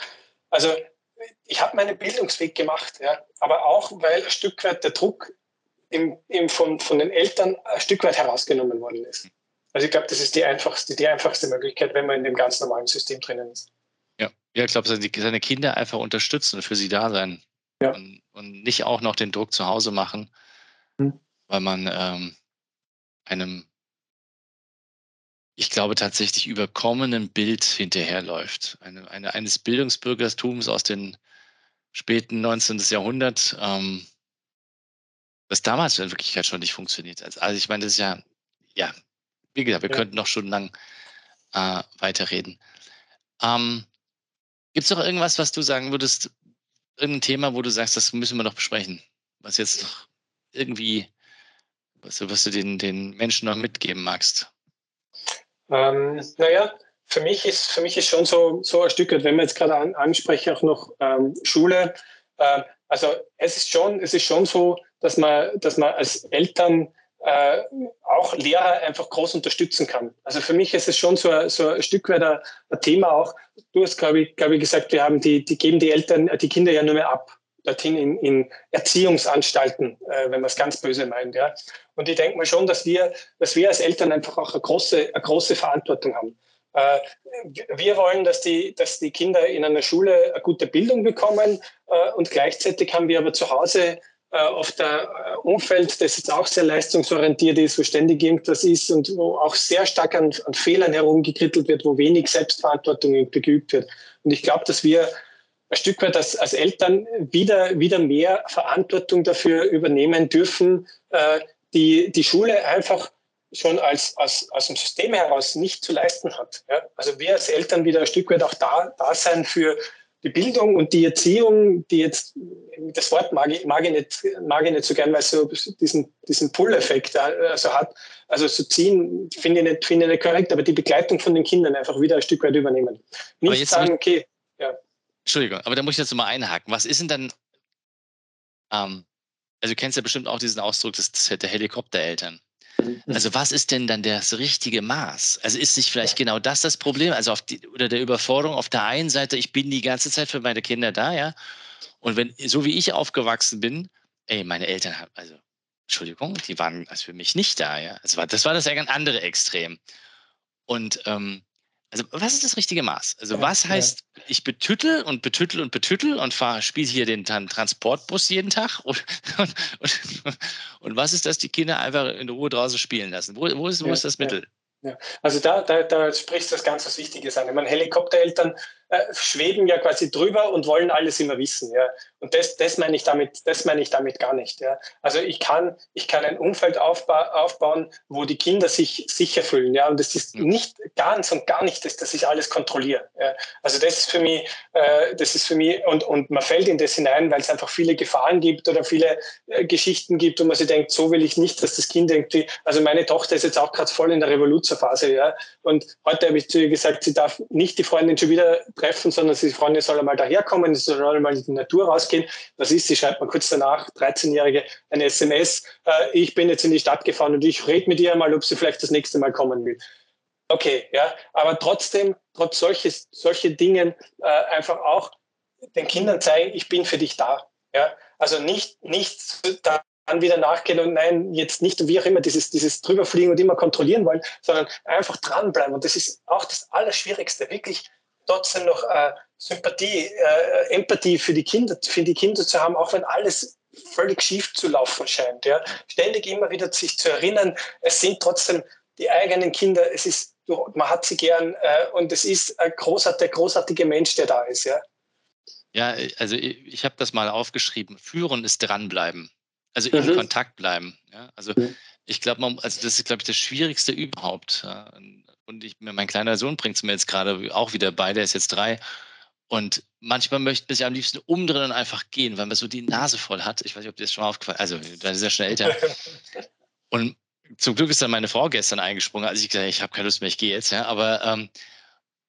Also ich habe meinen Bildungsweg gemacht. Ja. Aber auch, weil ein Stück weit der Druck im, im von, von den Eltern ein Stück weit herausgenommen worden ist. Also ich glaube, das ist die einfachste, die einfachste Möglichkeit, wenn man in dem ganz normalen System drinnen ist. Ja, ja ich glaube, seine Kinder einfach unterstützen und für sie da sein. Ja. Und, und nicht auch noch den Druck zu Hause machen, hm. weil man ähm, einem, ich glaube, tatsächlich überkommenen Bild hinterherläuft. Eine, eine, eines Bildungsbürgertums aus den späten 19. Jahrhundert, ähm, das damals in Wirklichkeit schon nicht funktioniert. Also, also ich meine, das ist ja, ja, wie gesagt, wir ja. könnten noch stundenlang äh, weiterreden. Ähm, Gibt es noch irgendwas, was du sagen würdest, irgendein Thema, wo du sagst, das müssen wir noch besprechen, was jetzt noch irgendwie, was du, was du den, den Menschen noch mitgeben magst? Ähm, naja, für mich ist, für mich ist schon so, so ein Stück, wenn man jetzt gerade an, anspreche, auch noch ähm, Schule. Äh, also es ist schon, es ist schon so, dass man, dass man als Eltern äh, auch Lehrer einfach groß unterstützen kann. Also für mich ist es schon so, ein, so ein Stück weit ein, Thema auch. Du hast, glaube ich, glaube ich, gesagt, wir haben die, die geben die Eltern, die Kinder ja nur mehr ab dorthin in, in Erziehungsanstalten, äh, wenn man es ganz böse meint. Ja. Und ich denke mal schon, dass wir, dass wir als Eltern einfach auch eine große, eine große Verantwortung haben. Äh, wir wollen, dass die, dass die Kinder in einer Schule eine gute Bildung bekommen äh, und gleichzeitig haben wir aber zu Hause äh, oft ein äh, Umfeld, das jetzt auch sehr leistungsorientiert ist, wo ständig irgendwas ist und wo auch sehr stark an, an Fehlern herumgekrittelt wird, wo wenig Selbstverantwortung geübt wird. Und ich glaube, dass wir ein Stück weit als, als Eltern wieder, wieder mehr Verantwortung dafür übernehmen dürfen, äh, die, die Schule einfach schon als, als, aus dem System heraus nicht zu leisten hat. Ja? Also wir als Eltern wieder ein Stück weit auch da, da sein für, die Bildung und die Erziehung, die jetzt, das Wort mag ich, mag ich, nicht, mag ich nicht so gern, weil es so diesen, diesen Pull-Effekt also hat. Also so ziehen finde ich, nicht, finde ich nicht korrekt, aber die Begleitung von den Kindern einfach wieder ein Stück weit übernehmen. Nicht sagen, okay, ja. Entschuldigung, aber da muss ich jetzt mal einhaken. Was ist denn dann, ähm, also du kennst ja bestimmt auch diesen Ausdruck des, der Helikoptereltern. Also was ist denn dann das richtige Maß? Also ist nicht vielleicht genau das das Problem? Also auf die, oder der Überforderung auf der einen Seite, ich bin die ganze Zeit für meine Kinder da, ja. Und wenn, so wie ich aufgewachsen bin, ey, meine Eltern haben, also, Entschuldigung, die waren also für mich nicht da, ja. Also das war das andere Extrem. Und ähm, also was ist das richtige Maß? Also was heißt, ich betüttel und betüttel und betüttel und fahre, spiele hier den Transportbus jeden Tag? Und, *laughs* und, und, und, was ist das, die Kinder einfach in Ruhe draußen spielen lassen? Wo, wo, ist, wo ist das Mittel? Ja. Also da, da, da sprichst du das ganz was Wichtiges an. Ich meine, Helikoptereltern äh, schweben ja quasi drüber und wollen alles immer wissen. Ja. Und das, das meine ich damit, das meine ich damit gar nicht. Ja. Also ich kann, ich kann ein Umfeld aufba aufbauen, wo die Kinder sich sicher fühlen. Ja. Und das ist nicht ganz und gar nicht, dass, dass ich alles kontrolliere. Ja. Also das ist für mich, äh, das ist für mich, und, und man fällt in das hinein, weil es einfach viele Gefahren gibt oder viele äh, Geschichten gibt, wo man sich denkt, so will ich nicht, dass das Kind irgendwie, also meine Tochter ist jetzt auch gerade voll in der Revoluzerphase, ja. Und heute habe ich zu ihr gesagt, sie darf nicht die Freundin schon wieder treffen, sondern die Freundin soll einmal daherkommen, sie soll einmal in die Natur rausgehen. Was ist, sie schreibt mir kurz danach, 13-Jährige, eine SMS, äh, ich bin jetzt in die Stadt gefahren und ich rede mit ihr mal, ob sie vielleicht das nächste Mal kommen will. Okay, ja, aber trotzdem, trotz solches, solche Dingen äh, einfach auch den Kindern zeigen, ich bin für dich da. Ja, also nicht, nicht dann wieder nachgehen und nein, jetzt nicht wie auch immer dieses, dieses drüberfliegen und immer kontrollieren wollen, sondern einfach dranbleiben. Und das ist auch das Allerschwierigste, wirklich trotzdem noch äh, Sympathie, äh, Empathie für die Kinder, für die Kinder zu haben, auch wenn alles völlig schief zu laufen scheint. Ja. Ständig immer wieder sich zu erinnern, es sind trotzdem die eigenen Kinder, es ist, man hat sie gern äh, und es ist ein großartiger, großartiger Mensch, der da ist. Ja, ja also ich, ich habe das mal aufgeschrieben. Führen ist dranbleiben. Also in mhm. Kontakt bleiben. Ja? Also mhm. ich glaube, also das ist, glaube ich, das Schwierigste überhaupt. Ja? Und ich, mein kleiner Sohn bringt es mir jetzt gerade auch wieder bei, der ist jetzt drei. Und manchmal möchte man sich am liebsten umdrehen und einfach gehen, weil man so die Nase voll hat. Ich weiß nicht, ob dir das schon mal aufgefallen ist. Also, da ist ja schon älter. *laughs* Und zum Glück ist dann meine Frau gestern eingesprungen, als ich gesagt habe, ich habe keine Lust mehr, ich gehe jetzt. Ja. Aber, ähm,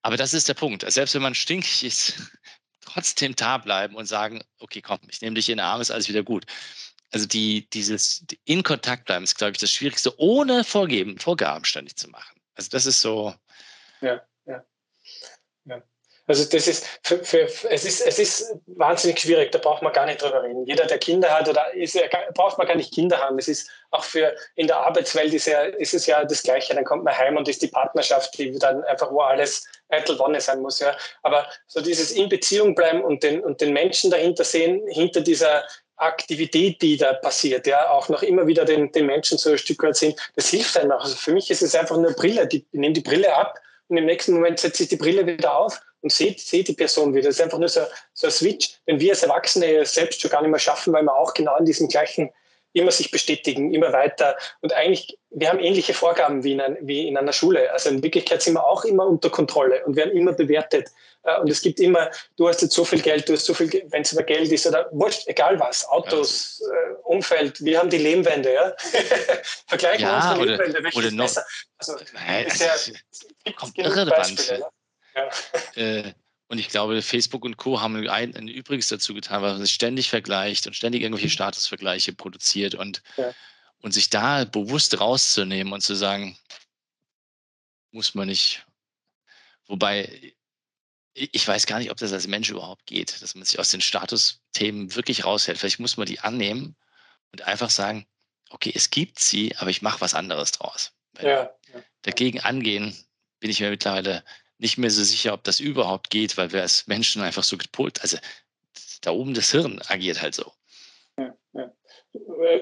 aber das ist der Punkt. Selbst wenn man stinkig ist, *laughs* trotzdem da bleiben und sagen, okay, komm, ich nehme dich in den Arm, ist alles wieder gut. Also die, dieses in Kontakt bleiben ist, glaube ich, das Schwierigste, ohne Vorgeben, Vorgaben ständig zu machen. Also das ist so. Ja, ja. ja. Also das ist, für, für, es ist, es ist wahnsinnig schwierig, da braucht man gar nicht drüber reden. Jeder, der Kinder hat, oder ist, braucht man gar nicht Kinder haben. Es ist auch für in der Arbeitswelt ist, ja, ist es ja das Gleiche. Dann kommt man heim und ist die Partnerschaft, die dann einfach, wo alles eitel Wonne sein muss. Ja. Aber so dieses in Beziehung bleiben und den, und den Menschen dahinter sehen, hinter dieser Aktivität, die da passiert, ja, auch noch immer wieder den, den Menschen so ein Stück weit sind, das hilft einem auch. Also für mich ist es einfach eine Brille. Die, ich nehme die Brille ab und im nächsten Moment setze ich die Brille wieder auf und sehe seh die Person wieder. Das ist einfach nur so, so ein Switch, den wir als Erwachsene selbst schon gar nicht mehr schaffen, weil wir auch genau in diesem gleichen immer sich bestätigen, immer weiter. Und eigentlich, wir haben ähnliche Vorgaben wie in, ein, wie in einer Schule. Also in Wirklichkeit sind wir auch immer unter Kontrolle und werden immer bewertet. Äh, und es gibt immer, du hast jetzt so viel Geld, du hast so viel, wenn es über Geld ist oder wurscht, egal was, Autos, ja. Umfeld, wir haben die Lehmwände, ja. *laughs* Vergleichen ja, wir unsere oder, Lehmwände, welche oder noch, besser? Also, nein, ist ja, kommt irrelevant. Ne? Ja. Äh, und ich glaube, Facebook und Co. haben ein, ein Übriges dazu getan, weil man sich ständig vergleicht und ständig irgendwelche Statusvergleiche produziert und, ja. und sich da bewusst rauszunehmen und zu sagen, muss man nicht. Wobei, ich weiß gar nicht, ob das als Mensch überhaupt geht, dass man sich aus den Statusthemen wirklich raushält. Vielleicht muss man die annehmen und einfach sagen, okay, es gibt sie, aber ich mache was anderes draus. Ja, ja. Dagegen angehen, bin ich mir mittlerweile nicht mehr so sicher, ob das überhaupt geht, weil wir als Menschen einfach so gepolt, also da oben das Hirn agiert halt so. Ja, ja.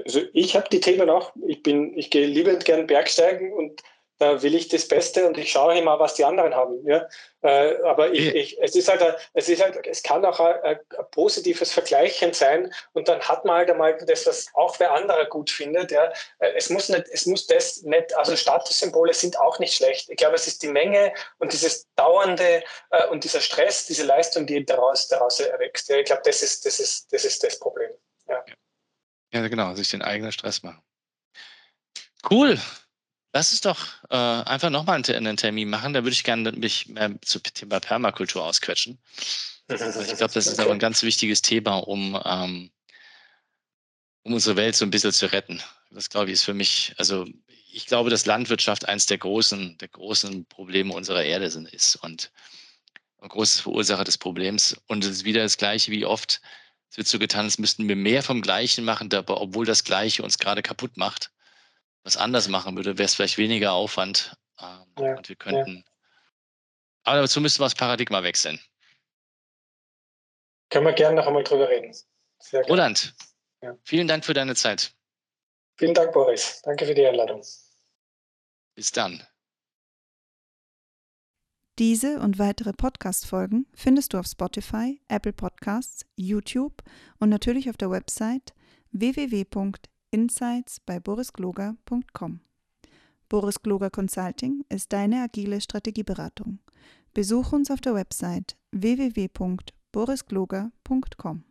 Also ich habe die Themen auch, ich bin, ich gehe liebend gern Bergsteigen und da will ich das Beste und ich schaue immer, was die anderen haben. Ja? Äh, aber ich, ich, es ist halt, es ist halt, es kann auch ein, ein, positives Vergleichen sein und dann hat man halt einmal das, was auch wer anderer gut findet. Ja? Äh, es muss nicht, es muss das nicht, also Statussymbole sind auch nicht schlecht. Ich glaube, es ist die Menge und dieses dauernde äh, und dieser Stress, diese Leistung, die daraus, daraus erwächst. Ja? Ich glaube, das ist, das ist, das ist das Problem. Ja. ja, genau, sich den eigenen Stress machen. Cool. Lass uns doch äh, einfach nochmal einen, einen Termin machen. Da würde ich gerne mich mehr zum Thema Permakultur ausquetschen. Ich glaube, das ist aber ein ganz wichtiges Thema, um, ähm, um unsere Welt so ein bisschen zu retten. Das glaube ich ist für mich, also ich glaube, dass Landwirtschaft eines der großen, der großen Probleme unserer Erde ist und ein großes Verursacher des Problems. Und es ist wieder das Gleiche wie oft. Es wird so getan, als müssten wir mehr vom Gleichen machen, aber obwohl das Gleiche uns gerade kaputt macht was anders machen würde, wäre es vielleicht weniger Aufwand ähm, ja, und wir könnten. Ja. Aber dazu müssen wir das Paradigma wechseln. Können wir gerne noch einmal drüber reden. Roland, ja. vielen Dank für deine Zeit. Vielen Dank, Boris. Danke für die Einladung. Bis dann. Diese und weitere Podcast-Folgen findest du auf Spotify, Apple Podcasts, YouTube und natürlich auf der Website www insights bei borisgloger.com. Boris Gloger Consulting ist deine agile Strategieberatung. Besuch uns auf der Website www.borisgloger.com.